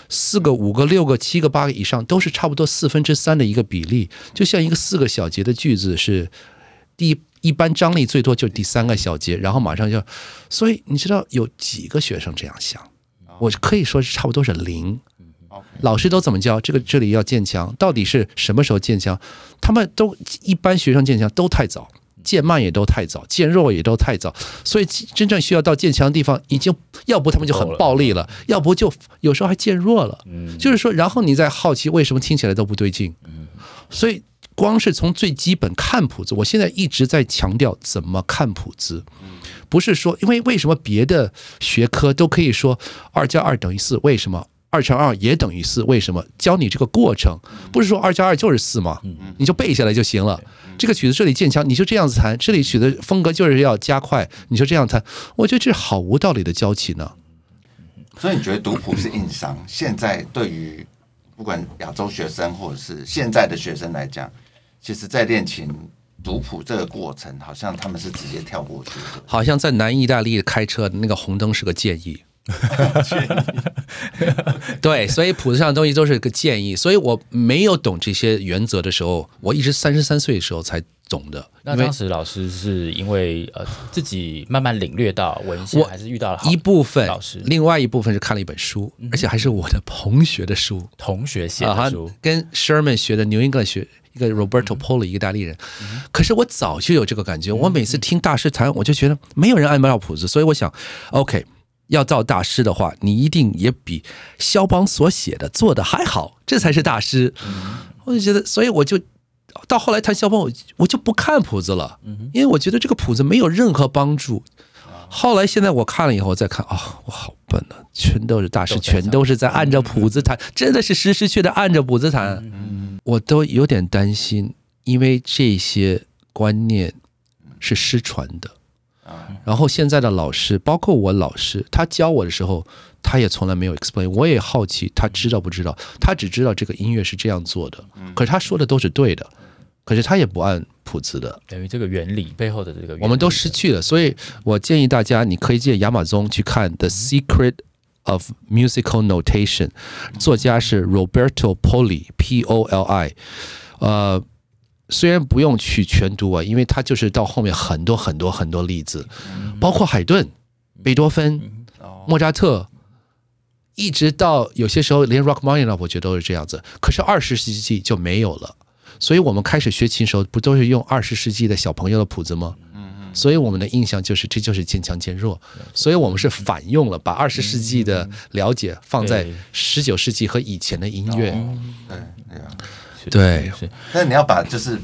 四个、五个、六个、七个、八个以上，都是差不多四分之三的一个比例。就像一个四个小节的句子是第一般张力最多就第三个小节，然后马上就，所以你知道有几个学生这样想？我可以说是差不多是零。老师都怎么教？这个这里要渐强，到底是什么时候渐强？他们都一般学生渐强都太早。渐慢也都太早，渐弱也都太早，所以真正需要到渐强的地方，已经要不他们就很暴力了，要不就有时候还渐弱了。就是说，然后你再好奇为什么听起来都不对劲。所以光是从最基本看谱子，我现在一直在强调怎么看谱子，不是说因为为什么别的学科都可以说二加二等于四，为什么？二乘二也等于四，为什么？教你这个过程，不是说二加二就是四吗？你就背下来就行了。这个曲子这里渐强，你就这样子弹；这里曲子风格就是要加快，你就这样弹。我觉得这是好无道理的教起呢。所以你觉得读谱是硬伤？现在对于不管亚洲学生或者是现在的学生来讲，其实，在练琴读谱这个过程，好像他们是直接跳过去的。好像在南意大利开车那个红灯是个建议。对，所以谱子上的东西都是一个建议，所以我没有懂这些原则的时候，我一直三十三岁的时候才懂的。那当时老师是因为呃自己慢慢领略到文献，还是遇到了一部分老师，另外一部分是看了一本书，而且还是我的同学的书，同学写的书，跟 Sherman 学的 New England 学一个 Roberto Polo，一个意大利人。可是我早就有这个感觉，我每次听大师弹，我就觉得没有人按不了谱子，所以我想，OK。要造大师的话，你一定也比肖邦所写的做的还好，这才是大师。我就觉得，所以我就到后来弹肖邦，我我就不看谱子了，因为我觉得这个谱子没有任何帮助。后来现在我看了以后，再看啊、哦，我好笨啊，全都是大师，全都是在按照谱子弹，真的是实实确的按着谱子弹，我都有点担心，因为这些观念是失传的。然后现在的老师，包括我老师，他教我的时候，他也从来没有 explain。我也好奇，他知道不知道？他只知道这个音乐是这样做的，可是他说的都是对的，可是他也不按谱子的，等于这个原理背后的这个原理，我们都失去了。所以我建议大家，你可以借亚马逊去看《The Secret of Musical Notation》，作家是 Roberto Poli，P-O-L-I。呃，虽然不用去全读啊，因为他就是到后面很多很多很多例子，包括海顿、贝多芬、莫扎特。一直到有些时候，连 Rachmaninoff 我觉得都是这样子。可是二十世纪就没有了，所以我们开始学琴的时候，不都是用二十世纪的小朋友的谱子吗？所以我们的印象就是这就是渐强渐弱，所以我们是反用了，把二十世纪的了解放在十九世纪和以前的音乐。对对啊，对。但你要把就是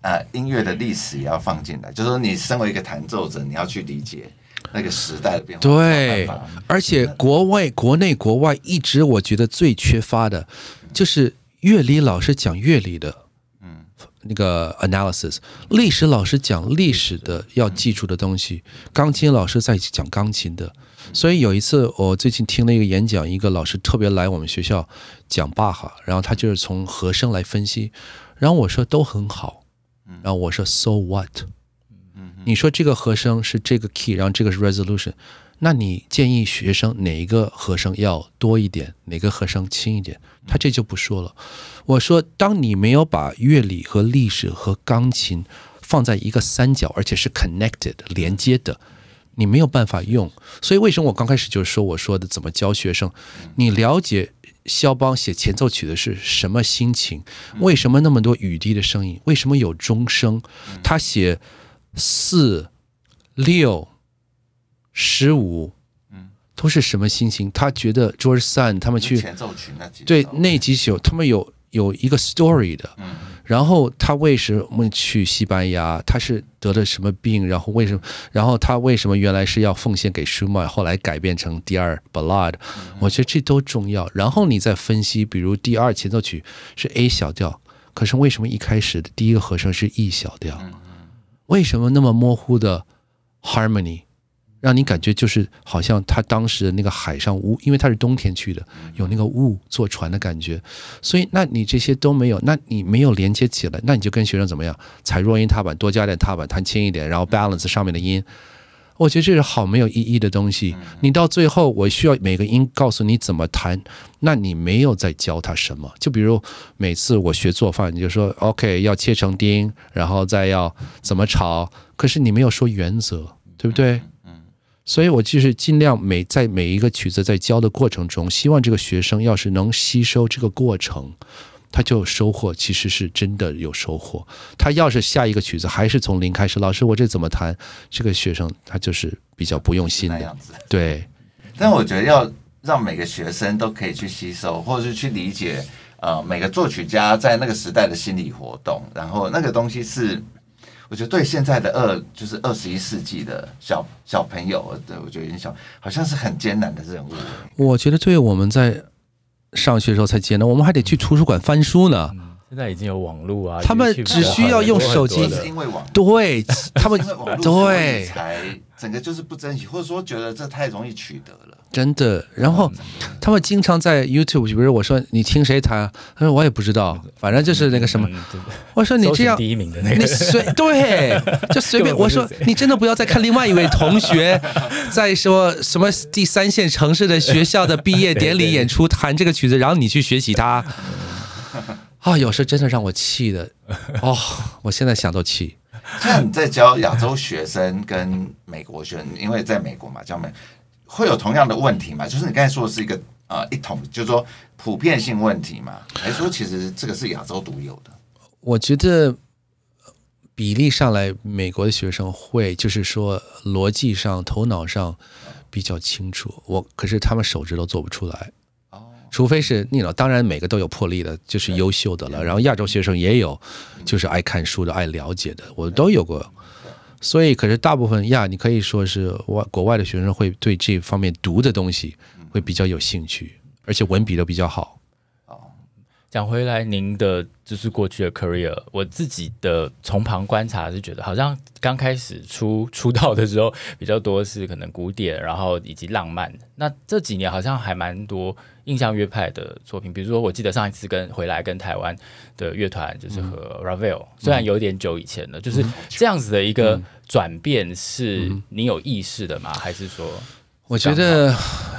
啊音乐的历史也要放进来，就是说你身为一个弹奏者，你要去理解。那个时代的变化，对，而且国外、国内、国外一直我觉得最缺乏的，就是乐理老师讲乐理的，嗯，那个 analysis，历史老师讲历史的要记住的东西，钢琴老师在讲钢琴的。所以有一次我最近听了一个演讲，一个老师特别来我们学校讲巴哈，然后他就是从和声来分析，然后我说都很好，然后我说 so what？你说这个和声是这个 key，然后这个是 resolution，那你建议学生哪一个和声要多一点，哪个和声轻一点？他这就不说了。我说，当你没有把乐理和历史和钢琴放在一个三角，而且是 connected 连接的，你没有办法用。所以为什么我刚开始就说我说的怎么教学生？你了解肖邦写前奏曲的是什么心情？为什么那么多雨滴的声音？为什么有钟声？他写。四、六、十五，嗯，都是什么心情？他觉得 George Sand 他们去前奏曲那几对那几首，他们有有一个 story 的，嗯，然后他为什么去西班牙？他是得了什么病？然后为什么？然后他为什么原来是要奉献给舒曼，后来改变成第二 Ballade？我觉得这都重要。然后你再分析，比如第二前奏曲是 A 小调，可是为什么一开始的第一个和声是 E 小调？为什么那么模糊的 harmony，让你感觉就是好像他当时的那个海上雾，因为他是冬天去的，有那个雾坐船的感觉，所以那你这些都没有，那你没有连接起来，那你就跟学生怎么样？踩弱音踏板，多加点踏板，弹轻一点，然后 balance 上面的音。我觉得这是好没有意义的东西。你到最后，我需要每个音告诉你怎么弹，那你没有在教他什么。就比如每次我学做饭，你就说 OK 要切成丁，然后再要怎么炒，可是你没有说原则，对不对？所以我就是尽量每在每一个曲子在教的过程中，希望这个学生要是能吸收这个过程。他就收获，其实是真的有收获。他要是下一个曲子还是从零开始，老师我这怎么弹？这个学生他就是比较不用心的样子。对，但我觉得要让每个学生都可以去吸收，或者是去理解，呃，每个作曲家在那个时代的心理活动。然后那个东西是，我觉得对现在的二就是二十一世纪的小小朋友，对我觉得影响好像是很艰难的任务。我觉得对我们在。上学的时候才艰难，我们还得去图书馆翻书呢。现在已经有网络啊，他们只需要用手机，是因为网对他们 对才整个就是不珍惜，或者说觉得这太容易取得了，真的。然后他们经常在 YouTube，比如我说你听谁弹，他说我也不知道，反正就是那个什么。我说你这样第一名的那个，你随对就随便。我说你真的不要再看另外一位同学 在说什么第三线城市的学校的毕业典礼演出弹这个曲子，然后你去学习他。啊、哦，有时候真的让我气的，哦，我现在想都气。像你在教亚洲学生跟美国学生，因为在美国嘛，教美会有同样的问题嘛？就是你刚才说的是一个呃一统，就是说普遍性问题嘛？还是说其实这个是亚洲独有的？我觉得比例上来，美国的学生会就是说逻辑上、头脑上比较清楚，我可是他们手指都做不出来。除非是你呢，当然每个都有魄力的，就是优秀的了。然后亚洲学生也有，就是爱看书的、爱了解的，我都有过。所以，可是大部分呀，你可以说是外国外的学生会对这方面读的东西会比较有兴趣，而且文笔都比较好。哦讲回来，您的就是过去的 career，我自己的从旁观察是觉得，好像刚开始出 出道的时候比较多是可能古典，然后以及浪漫。那这几年好像还蛮多。印象乐派的作品，比如说我记得上一次跟回来跟台湾的乐团就是和 Ravel，、嗯、虽然有点久以前了，嗯、就是这样子的一个转变，是你有意识的吗？嗯、还是说？我觉得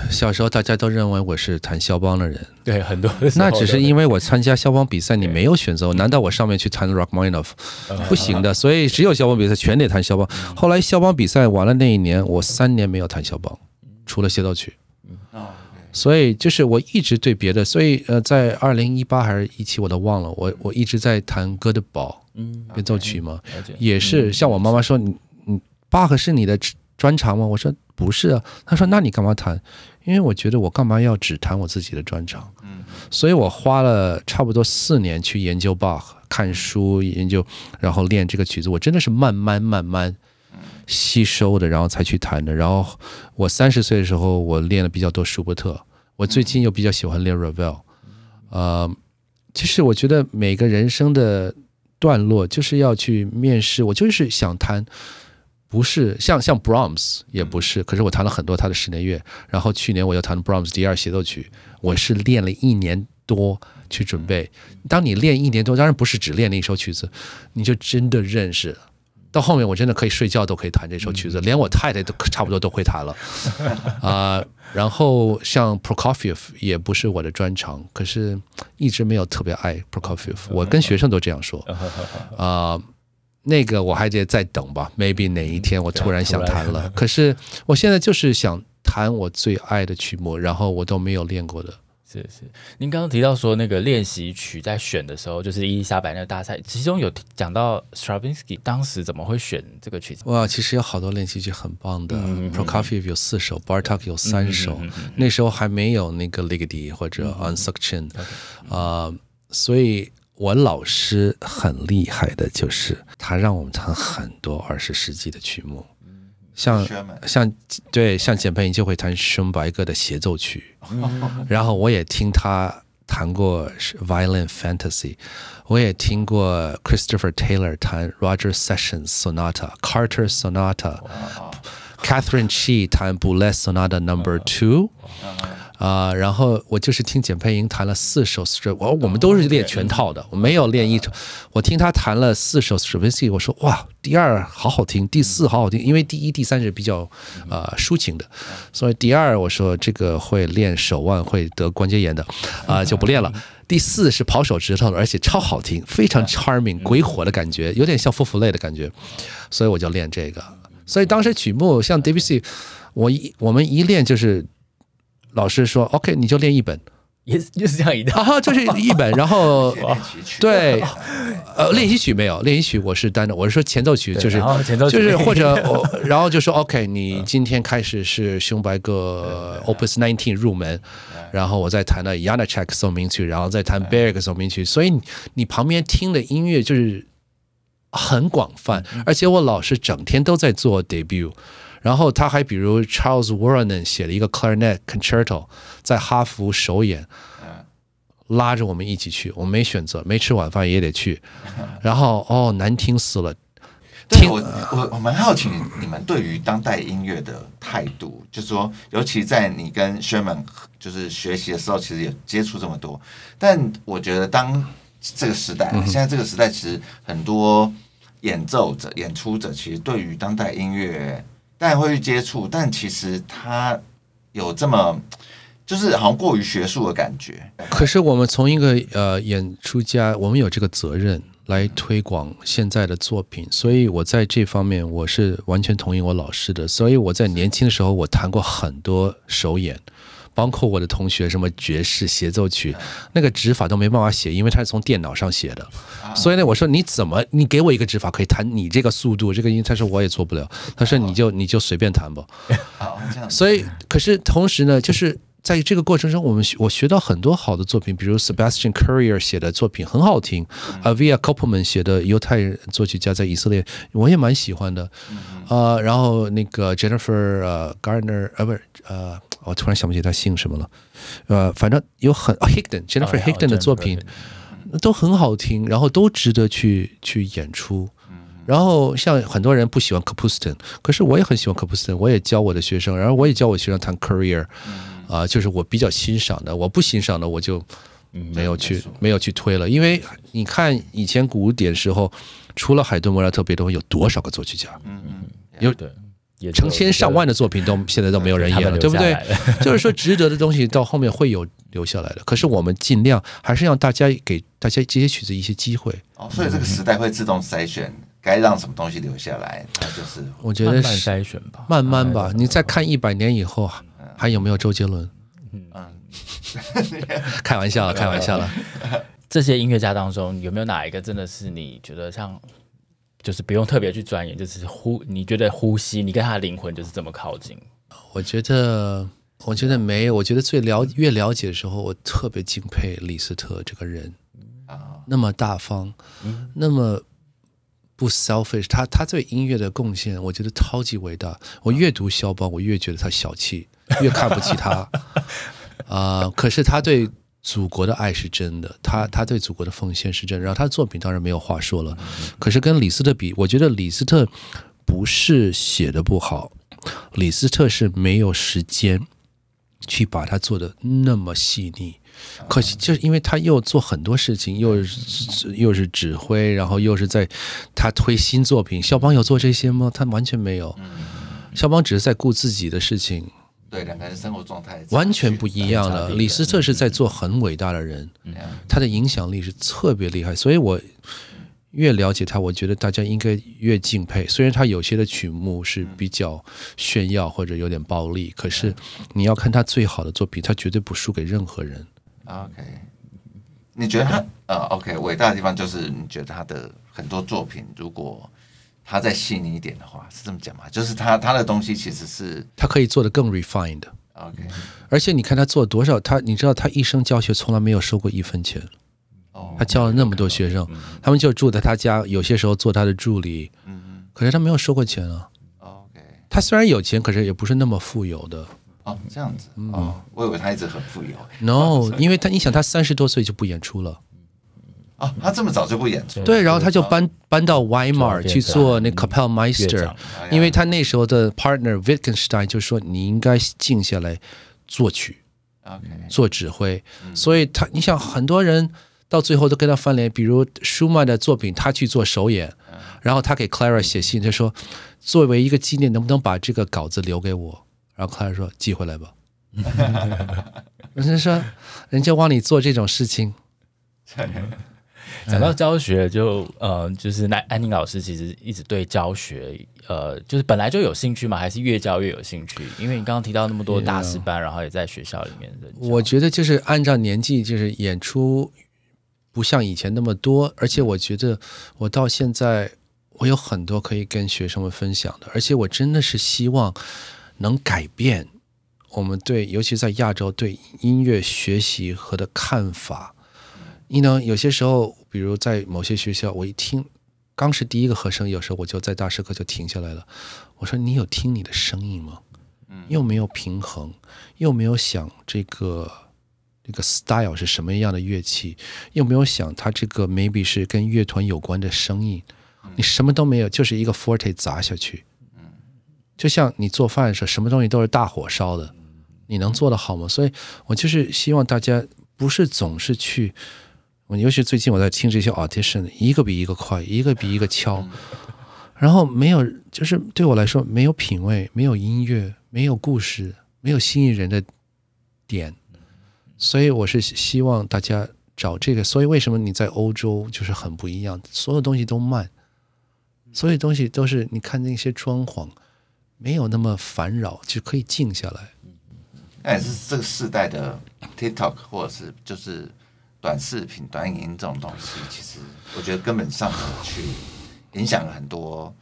小时候大家都认为我是弹肖邦的人，对很多，那只是因为我参加肖邦比赛，你没有选择，难道我上面去弹 Rachmaninoff 不行的？所以只有肖邦比赛全得弹肖邦。后来肖邦比赛完了那一年，我三年没有弹肖邦，除了协奏曲。所以就是我一直对别的，所以呃，在二零一八还是一七我都忘了，我我一直在弹哥德堡变奏曲嘛，也是像我妈妈说，你你巴赫是你的专长吗？我说。不是啊，她说：“那你干嘛弹？因为我觉得我干嘛要只弹我自己的专长？嗯，所以我花了差不多四年去研究巴赫，看书研究，然后练这个曲子。我真的是慢慢慢慢吸收的，然后才去弹的。然后我三十岁的时候，我练了比较多舒伯特。我最近又比较喜欢练 Ravel。呃，其实我觉得每个人生的段落就是要去面试。我就是想弹。”不是像像 Brahms 也不是，可是我弹了很多他的室内乐，然后去年我又弹 Brahms 第二协奏曲，我是练了一年多去准备。当你练一年多，当然不是只练那一首曲子，你就真的认识。到后面我真的可以睡觉都可以弹这首曲子，连我太太都差不多都会弹了 啊、呃。然后像 Prokofiev 也不是我的专长，可是一直没有特别爱 Prokofiev，我跟学生都这样说啊。呃那个我还得再等吧，maybe 哪一天我突然想弹了。可是我现在就是想弹我最爱的曲目，然后我都没有练过的。是是，您刚刚提到说那个练习曲在选的时候，就是伊丽莎白那个大赛，其中有讲到 Stravinsky 当时怎么会选这个曲子？哇，其实有好多练习曲很棒的，Prokofiev 有四首，Bartok 有三首，那时候还没有那个 Ligeti 或者 Unsuction 啊，所以。我老师很厉害的，就是他让我们弹很多二十世纪的曲目，像像对像简佩莹就会弹熊白鸽的协奏曲，然后我也听他弹过 Violin Fantasy，我也听过 Christopher Taylor 弹 Roger Sessions Sonata、Carter Sonata，Catherine Chi 弹 Boulez Sonata Number Two。啊、呃，然后我就是听简佩莹弹了四首 Str，我我们都是练全套的，我没有练一首。我听他弹了四首 Stravinsky，我说哇，第二好好听，第四好好听，因为第一、第三是比较呃抒情的，所以第二我说这个会练手腕会得关节炎的，啊、呃、就不练了。第四是跑手指头的，而且超好听，非常 charming 鬼火的感觉，有点像夫妇类的感觉，所以我就练这个。所以当时曲目像 Debussy，我一我们一练就是。老师说：“OK，你就练一本，也也是这样一套，啊，就是一本。然后对，呃，练习曲没有练习曲，我是单的。我是说前奏曲，就是就是或者 我，然后就说 OK，你今天开始是熊白鸽 Opus Nineteen 入门，然后我再弹了 Yanacek 奏鸣曲，然后再弹 Berg 奏鸣曲。所以你旁边听的音乐就是很广泛，而且我老师整天都在做 debut。”然后他还比如 Charles Wuorinen 写了一个 Clarinet Concerto，在哈佛首演，拉着我们一起去，我们没选择，没吃晚饭也得去。然后哦，难听死了。听我我我蛮好奇你们对于当代音乐的态度，就是说，尤其在你跟 Sherman 就是学习的时候，其实也接触这么多。但我觉得当这个时代，现在这个时代，其实很多演奏者、演出者，其实对于当代音乐。但会去接触，但其实他有这么，就是好像过于学术的感觉。可是我们从一个呃演出家，我们有这个责任来推广现在的作品，所以我在这方面我是完全同意我老师的。所以我在年轻的时候，我谈过很多首演。包括我的同学，什么爵士协奏曲，那个指法都没办法写，因为他是从电脑上写的。所以呢，我说你怎么，你给我一个指法可以弹你这个速度，这个音，他说我也做不了。他说你就你就随便弹吧。所以，可是同时呢，就是在这个过程中，我们我学到很多好的作品，比如 Sebastian Currier 写的作品很好听，Avia Coppelman 写的犹太人作曲家在以色列，我也蛮喜欢的。啊，然后那个 Jennifer 呃 Gardner 呃不是呃。我突然想不起他姓什么了，呃，反正有很、哦、Higdon Jennifer Higdon 的作品都很好听，然后都值得去去演出。然后像很多人不喜欢 Kapustin，可是我也很喜欢 Kapustin，我也教我的学生，然后我也教我学生弹 Career，啊、呃，就是我比较欣赏的，我不欣赏的我就没有去、嗯、没有去推了，因为你看以前古典时候，除了海顿、莫扎特、贝多芬，有多少个作曲家？嗯嗯，有对。成千上万的作品都现在都没有人演了，对不对？就是说值得的东西到后面会有留下来的。可是我们尽量还是让大家给大家这些曲子一些机会。哦，所以这个时代会自动筛选该让什么东西留下来，那就是我觉得慢慢筛选吧，慢慢吧。你再看一百年以后还有没有周杰伦？嗯，开玩笑了，开玩笑了。这些音乐家当中有没有哪一个真的是你觉得像？就是不用特别去钻研，就是呼，你觉得呼吸，你跟他的灵魂就是这么靠近。我觉得，我觉得没有。我觉得最了越了解的时候，我特别敬佩李斯特这个人，啊，那么大方，嗯、那么不 selfish，他他对音乐的贡献，我觉得超级伟大。我越读肖邦，我越觉得他小气，越看不起他。啊、呃，可是他对。祖国的爱是真的，他他对祖国的奉献是真的，然后他的作品当然没有话说了。可是跟李斯特比，我觉得李斯特不是写的不好，李斯特是没有时间去把它做的那么细腻。可惜就是因为他又做很多事情，又是又是指挥，然后又是在他推新作品。肖邦有做这些吗？他完全没有。肖邦只是在顾自己的事情。对，两个人生活状态完全不一样了。李斯特是在做很伟大的人，嗯、他的影响力是特别厉害，所以我越了解他，我觉得大家应该越敬佩。虽然他有些的曲目是比较炫耀或者有点暴力，可是你要看他最好的作品，他绝对不输给任何人。OK，你觉得他呃，OK，伟大的地方就是你觉得他的很多作品，如果。他再细腻一点的话，是这么讲吗？就是他他的东西其实是他可以做的更 refined。OK，而且你看他做多少，他你知道他一生教学从来没有收过一分钱。哦，他教了那么多学生，他们就住在他家，有些时候做他的助理。嗯嗯，可是他没有收过钱啊。OK，他虽然有钱，可是也不是那么富有的。哦，这样子。哦，我以为他一直很富有。No，因为他你想他三十多岁就不演出了。啊，他这么早就不演出？对，然后他就搬搬到 Weimar 去做那 Kapellmeister，因为他那时候的 partner Wittgenstein 就说，你应该静下来作曲，OK，做指挥。所以他，你想很多人到最后都跟他翻脸，比如舒曼的作品，他去做首演，然后他给 Clara 写信，他说作为一个纪念，能不能把这个稿子留给我？然后 Clara 说寄回来吧。人家说，人家帮你做这种事情。讲到教学就，就呃，就是那安宁老师其实一直对教学，呃，就是本来就有兴趣嘛，还是越教越有兴趣？因为你刚刚提到那么多大师班，然后也在学校里面的。我觉得就是按照年纪，就是演出不像以前那么多，而且我觉得我到现在我有很多可以跟学生们分享的，而且我真的是希望能改变我们对，尤其在亚洲对音乐学习和的看法。你呢？有些时候，比如在某些学校，我一听刚是第一个和声，有时候我就在大师课就停下来了。我说：“你有听你的声音吗？又没有平衡，又没有想这个这个 style 是什么样的乐器，又没有想它这个 maybe 是跟乐团有关的声音。你什么都没有，就是一个 forte 砸下去。就像你做饭的时候，什么东西都是大火烧的，你能做得好吗？所以我就是希望大家不是总是去。”尤其最近我在听这些 audition，一个比一个快，一个比一个敲，然后没有，就是对我来说没有品味，没有音乐，没有故事，没有吸引人的点，所以我是希望大家找这个。所以为什么你在欧洲就是很不一样？所有东西都慢，所有东西都是你看那些装潢没有那么烦扰，就可以静下来。那也是这个世代的 TikTok，或者是就是。短视频、短影音这种东西，其实我觉得根本上去影响了很多。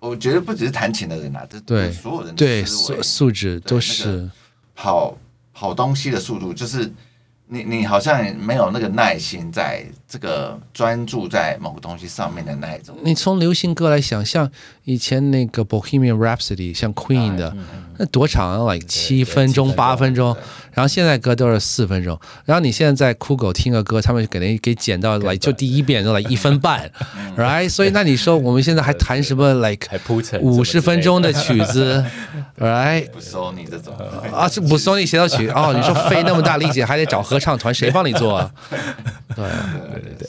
我觉得不只是弹琴的人啊，这对所有人对素素质都是跑跑东西的速度，就是你你好像没有那个耐心，在这个专注在某个东西上面的那一种。你从流行歌来想，像以前那个 Bohemian Rhapsody，像 Queen 的，那多长啊？like 七分钟、八分钟。然后现在歌都是四分钟。然后你现在在酷狗听个歌，他们给人给剪到来就第一遍就来 一分半，right？所以那你说我们现在还谈什么 like 五十分钟的曲子，right？不收你这种啊，是不收你协奏曲哦？你说费那么大力气还得找合唱团，谁帮你做啊？对对对对。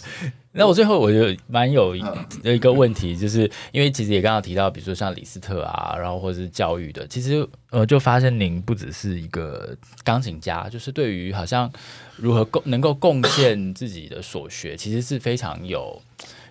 那我最后我就蛮有一个问题，就是因为其实也刚刚提到，比如说像李斯特啊，然后或者是教育的，其实呃就发现您不只是一个钢琴家，就是对于好像如何贡能够贡献 自己的所学，其实是非常有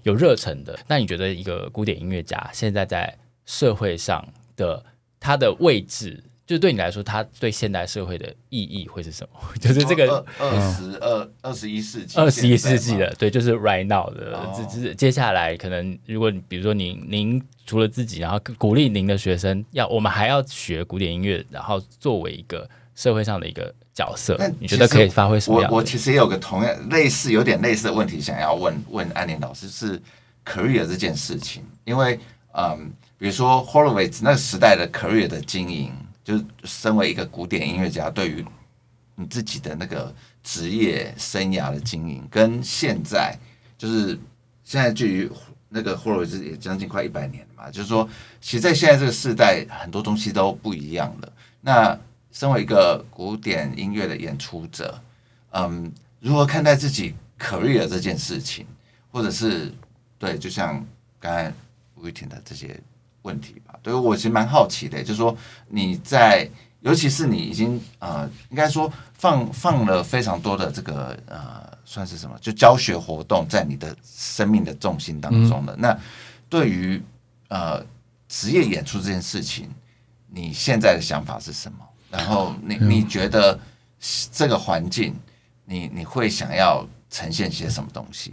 有热忱的。那你觉得一个古典音乐家现在在社会上的他的位置？就对你来说，它对现代社会的意义会是什么？就是这个二十二二十一世纪，二十一世纪的，对，就是 right now 的。只是接下来可能，如果你比如说您，您除了自己，然后鼓励您的学生要，我们还要学古典音乐，然后作为一个社会上的一个角色，你觉得可以发挥什么样？我我其实也有个同样类似有点类似的问题想要问问安林老师，是 career 这件事情，因为嗯，比如说 Horowitz 那个时代的 career 的经营。就是身为一个古典音乐家，对于你自己的那个职业生涯的经营，跟现在就是现在距离那个霍洛维兹也将近快一百年了嘛。就是说，其实，在现在这个时代，很多东西都不一样了。那身为一个古典音乐的演出者，嗯，如何看待自己 career 这件事情，或者是对，就像刚才吴玉婷的这些。问题吧，对我其实蛮好奇的，就是说你在，尤其是你已经呃，应该说放放了非常多的这个呃，算是什么，就教学活动在你的生命的重心当中了。嗯、那对于呃职业演出这件事情，你现在的想法是什么？然后你你觉得这个环境，你你会想要呈现些什么东西？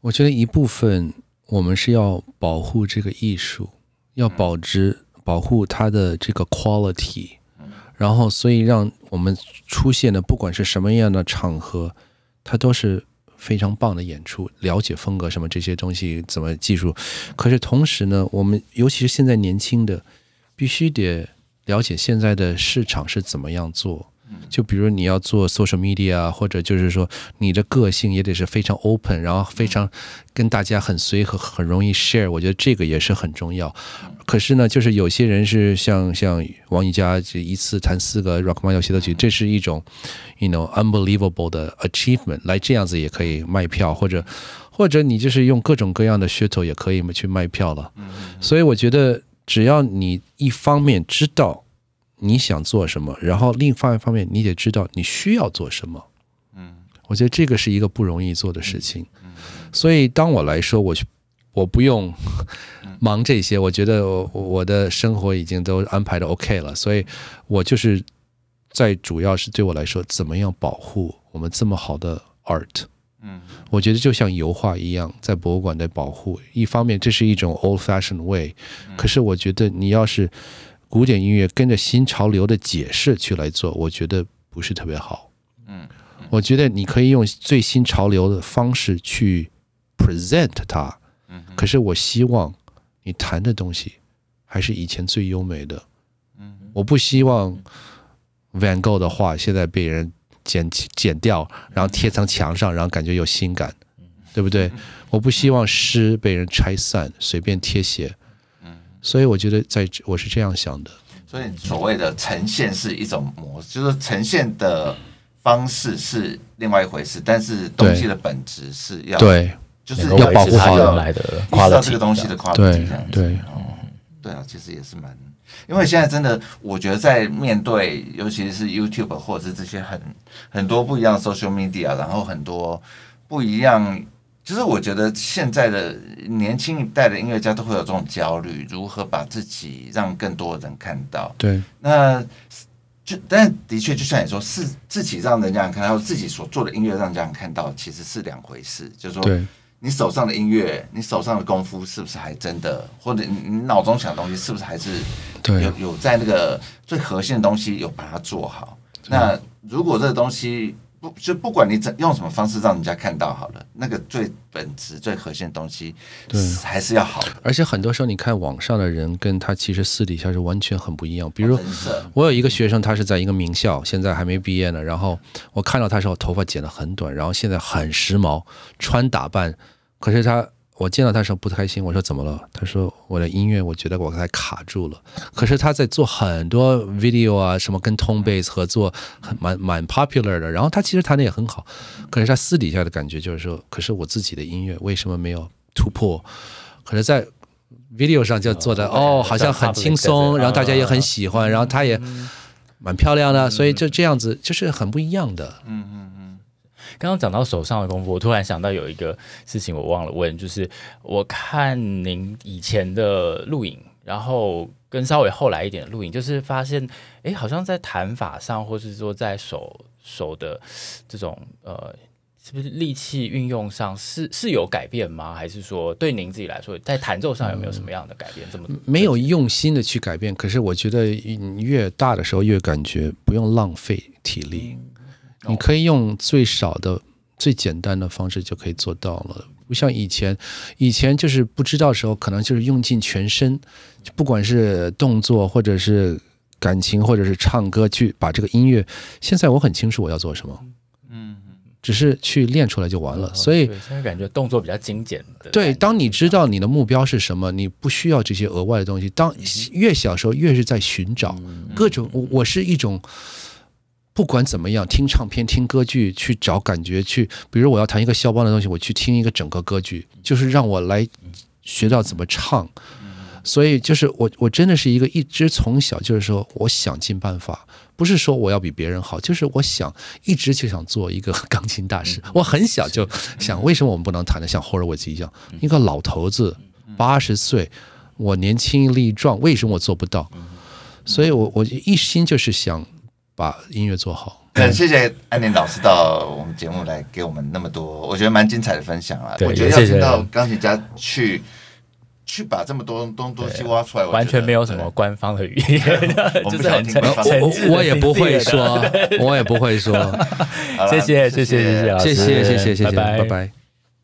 我觉得一部分我们是要保护这个艺术。要保值，保护它的这个 quality，然后所以让我们出现的不管是什么样的场合，它都是非常棒的演出。了解风格什么这些东西怎么技术，可是同时呢，我们尤其是现在年轻的，必须得了解现在的市场是怎么样做。就比如你要做 social media，或者就是说你的个性也得是非常 open，然后非常跟大家很随和，很容易 share。我觉得这个也是很重要。可是呢，就是有些人是像像王一佳，这一次弹四个 Rachmaninoff 协奏曲，这是一种 you know unbelievable 的 achievement。来这样子也可以卖票，或者或者你就是用各种各样的噱头也可以去卖票了。所以我觉得只要你一方面知道。你想做什么？然后另一方面，你得知道你需要做什么。嗯，我觉得这个是一个不容易做的事情。嗯，所以当我来说，我我不用忙这些，我觉得我我的生活已经都安排的 OK 了。所以我就是在主要是对我来说，怎么样保护我们这么好的 art？嗯，我觉得就像油画一样，在博物馆的保护。一方面，这是一种 old-fashioned way，可是我觉得你要是。古典音乐跟着新潮流的解释去来做，我觉得不是特别好。嗯，我觉得你可以用最新潮流的方式去 present 它。嗯，可是我希望你弹的东西还是以前最优美的。嗯，我不希望 Van Gogh 的画现在被人剪剪掉，然后贴成墙上，然后感觉有新感，对不对？我不希望诗被人拆散，随便贴写。所以我觉得，在我是这样想的。所以所谓的呈现是一种模式，就是呈现的方式是另外一回事，但是东西的本质是要对，就是要保护好原来的，意识到这个东西的 quality 对这样子。对，嗯，对啊，其实也是蛮，因为现在真的，我觉得在面对，尤其是 YouTube 或者是这些很很多不一样的 social media，然后很多不一样。就是我觉得现在的年轻一代的音乐家都会有这种焦虑，如何把自己让更多人看到。对，那就但的确，就像你说，是自己让人家人看到，自己所做的音乐让人家看到，其实是两回事。就是说，你手上的音乐，你手上的功夫，是不是还真的，或者你脑中想的东西，是不是还是有有在那个最核心的东西有把它做好？那如果这个东西。不就不管你怎用什么方式让人家看到好了，那个最本质、最核心的东西，对，还是要好的。而且很多时候，你看网上的人跟他其实私底下是完全很不一样。比如，我有一个学生，他是在一个名校，现在还没毕业呢。然后我看到他时候，头发剪得很短，然后现在很时髦，穿打扮，可是他。我见到他时候不开心，我说怎么了？他说我的音乐，我觉得我刚才卡住了。可是他在做很多 video 啊，什么跟 Tone Base 合作，很蛮蛮 popular 的。然后他其实弹的也很好，可是他私底下的感觉就是说，可是我自己的音乐为什么没有突破？可是，在 video 上就做的哦，好像很轻松，然后大家也很喜欢，然后他也蛮漂亮的，所以就这样子就是很不一样的。嗯嗯。刚刚讲到手上的功夫，我突然想到有一个事情我忘了问，就是我看您以前的录影，然后跟稍微后来一点的录影，就是发现，哎，好像在弹法上，或是说在手手的这种呃，是不是力气运用上是是有改变吗？还是说对您自己来说，在弹奏上有没有什么样的改变？这么没有用心的去改变，可是我觉得越大的时候越感觉不用浪费体力。你可以用最少的、最简单的方式就可以做到了，不像以前，以前就是不知道的时候，可能就是用尽全身，不管是动作或者是感情或者是唱歌，去把这个音乐。现在我很清楚我要做什么，嗯，只是去练出来就完了。所以现在感觉动作比较精简。对，当你知道你的目标是什么，你不需要这些额外的东西。当越小时候越是在寻找各种，我我是一种。不管怎么样，听唱片、听歌剧，去找感觉，去，比如我要弹一个肖邦的东西，我去听一个整个歌剧，就是让我来学到怎么唱。所以，就是我，我真的是一个一直从小就是说，我想尽办法，不是说我要比别人好，就是我想一直就想做一个钢琴大师。我很小就想，为什么我们不能弹得像霍尔维茨一样，一个老头子八十岁，我年轻力壮，为什么我做不到？所以我我一心就是想。把音乐做好。嗯，谢谢安宁老师到我们节目来给我们那么多，我觉得蛮精彩的分享啊。我觉得要听到钢琴家去去把这么多东东西挖出来，完全没有什么官方的语言，就是很诚我也不会说，我也不会说。谢谢谢谢谢谢谢谢谢谢谢，拜拜。